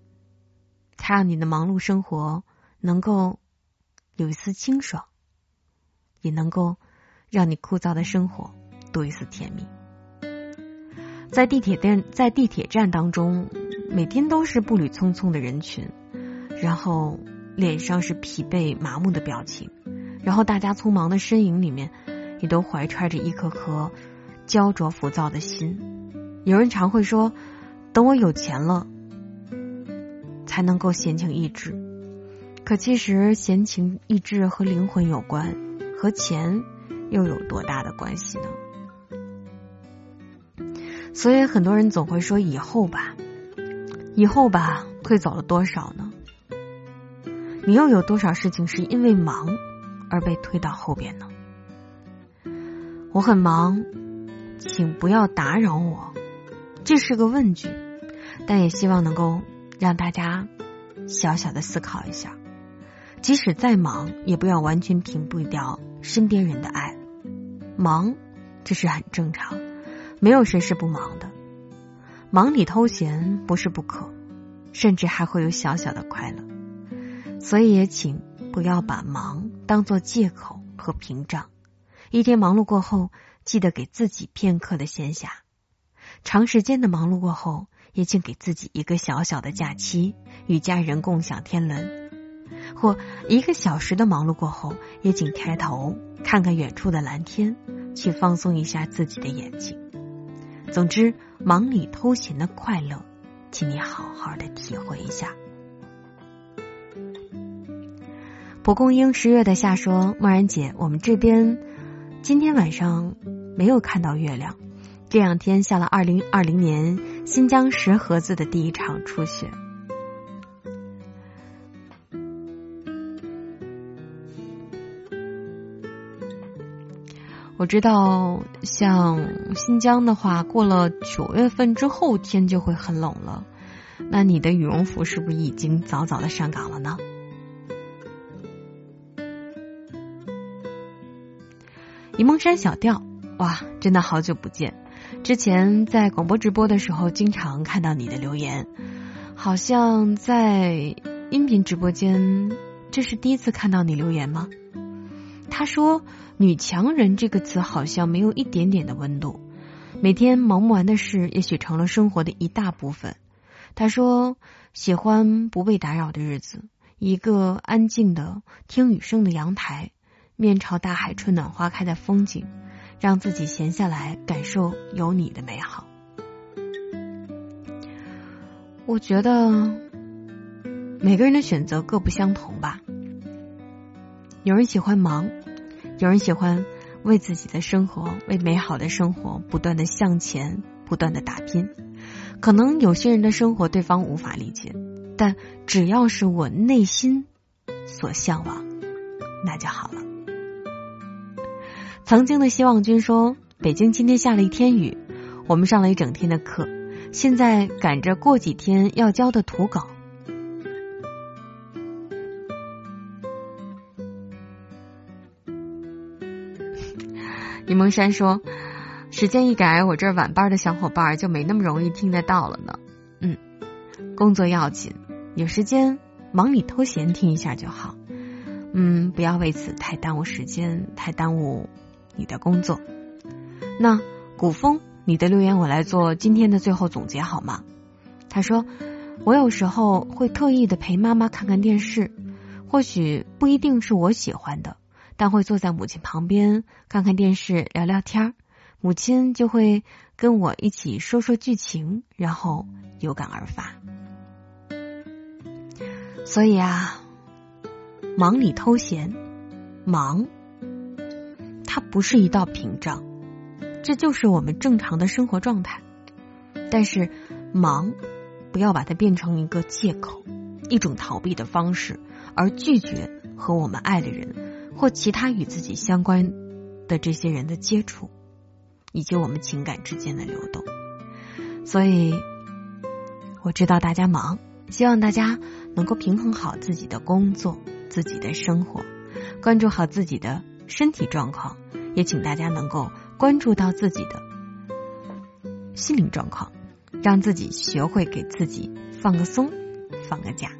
[SPEAKER 2] 它让你的忙碌生活能够有一丝清爽，也能够让你枯燥的生活多一丝甜蜜。在地铁站，在地铁站当中，每天都是步履匆匆的人群，然后脸上是疲惫麻木的表情，然后大家匆忙的身影里面，也都怀揣着一颗颗焦灼浮躁的心。有人常会说：“等我有钱了，才能够闲情逸致。”可其实闲情逸致和灵魂有关，和钱又有多大的关系呢？所以很多人总会说以后吧，以后吧，会走了多少呢？你又有多少事情是因为忙而被推到后边呢？我很忙，请不要打扰我。这是个问句，但也希望能够让大家小小的思考一下：即使再忙，也不要完全屏蔽掉身边人的爱。忙，这是很正常。没有谁是不忙的，忙里偷闲不是不可，甚至还会有小小的快乐。所以也请不要把忙当做借口和屏障。一天忙碌过后，记得给自己片刻的闲暇；长时间的忙碌过后，也请给自己一个小小的假期，与家人共享天伦；或一个小时的忙碌过后，也请抬头看看远处的蓝天，去放松一下自己的眼睛。总之，忙里偷闲的快乐，请你好好的体会一下。蒲公英十月的夏说：“默然姐，我们这边今天晚上没有看到月亮，这两天下了二零二零年新疆石河子的第一场初雪。”我知道，像新疆的话，过了九月份之后天就会很冷了。那你的羽绒服是不是已经早早的上岗了呢？沂蒙山小调，哇，真的好久不见！之前在广播直播的时候，经常看到你的留言，好像在音频直播间，这是第一次看到你留言吗？他说。女强人这个词好像没有一点点的温度，每天忙不完的事，也许成了生活的一大部分。他说喜欢不被打扰的日子，一个安静的听雨声的阳台，面朝大海，春暖花开的风景，让自己闲下来感受有你的美好。我觉得每个人的选择各不相同吧，有人喜欢忙。有人喜欢为自己的生活、为美好的生活不断的向前、不断的打拼。可能有些人的生活对方无法理解，但只要是我内心所向往，那就好了。曾经的希望君说：“北京今天下了一天雨，我们上了一整天的课，现在赶着过几天要交的图稿。”李蒙山说：“时间一改，我这晚班的小伙伴就没那么容易听得到了呢。嗯，工作要紧，有时间忙里偷闲听一下就好。嗯，不要为此太耽误时间，太耽误你的工作。那古风，你的留言我来做今天的最后总结好吗？他说：我有时候会特意的陪妈妈看看电视，或许不一定是我喜欢的。”但会坐在母亲旁边看看电视聊聊天儿母亲就会跟我一起说说剧情，然后有感而发。所以啊，忙里偷闲，忙，它不是一道屏障，这就是我们正常的生活状态。但是忙，不要把它变成一个借口，一种逃避的方式，而拒绝和我们爱的人。或其他与自己相关的这些人的接触，以及我们情感之间的流动。所以我知道大家忙，希望大家能够平衡好自己的工作、自己的生活，关注好自己的身体状况，也请大家能够关注到自己的心灵状况，让自己学会给自己放个松、放个假。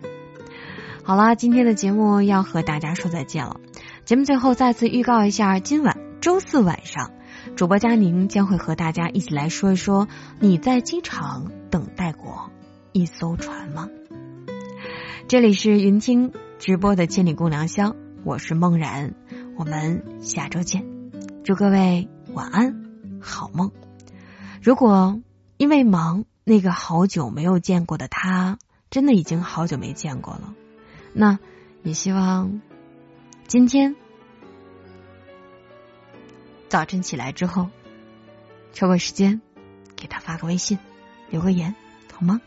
[SPEAKER 2] 好啦，今天的节目要和大家说再见了。节目最后再次预告一下，今晚周四晚上，主播佳宁将会和大家一起来说一说：你在机场等待过一艘船吗？这里是云听直播的千里共良宵，我是梦然，我们下周见，祝各位晚安，好梦。如果因为忙，那个好久没有见过的他，真的已经好久没见过了。那也希望今天早晨起来之后，抽个时间给他发个微信，留个言，好吗？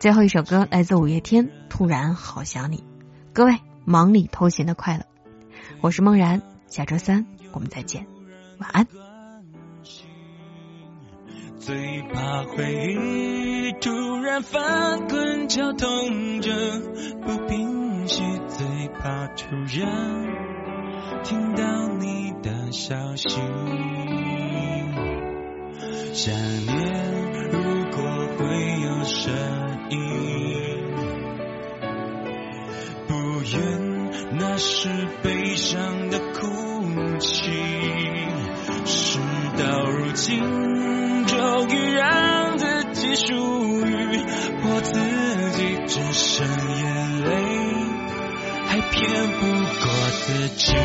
[SPEAKER 2] 最后一首歌来自五月天，《突然好想你》。各位忙里偷闲的快乐，我是梦然，下周三我们再见，晚安。
[SPEAKER 7] 最怕回忆突然翻滚绞痛着不平息，最怕突然听到你的消息。想念属于我自己，只剩眼泪，还骗不过自己。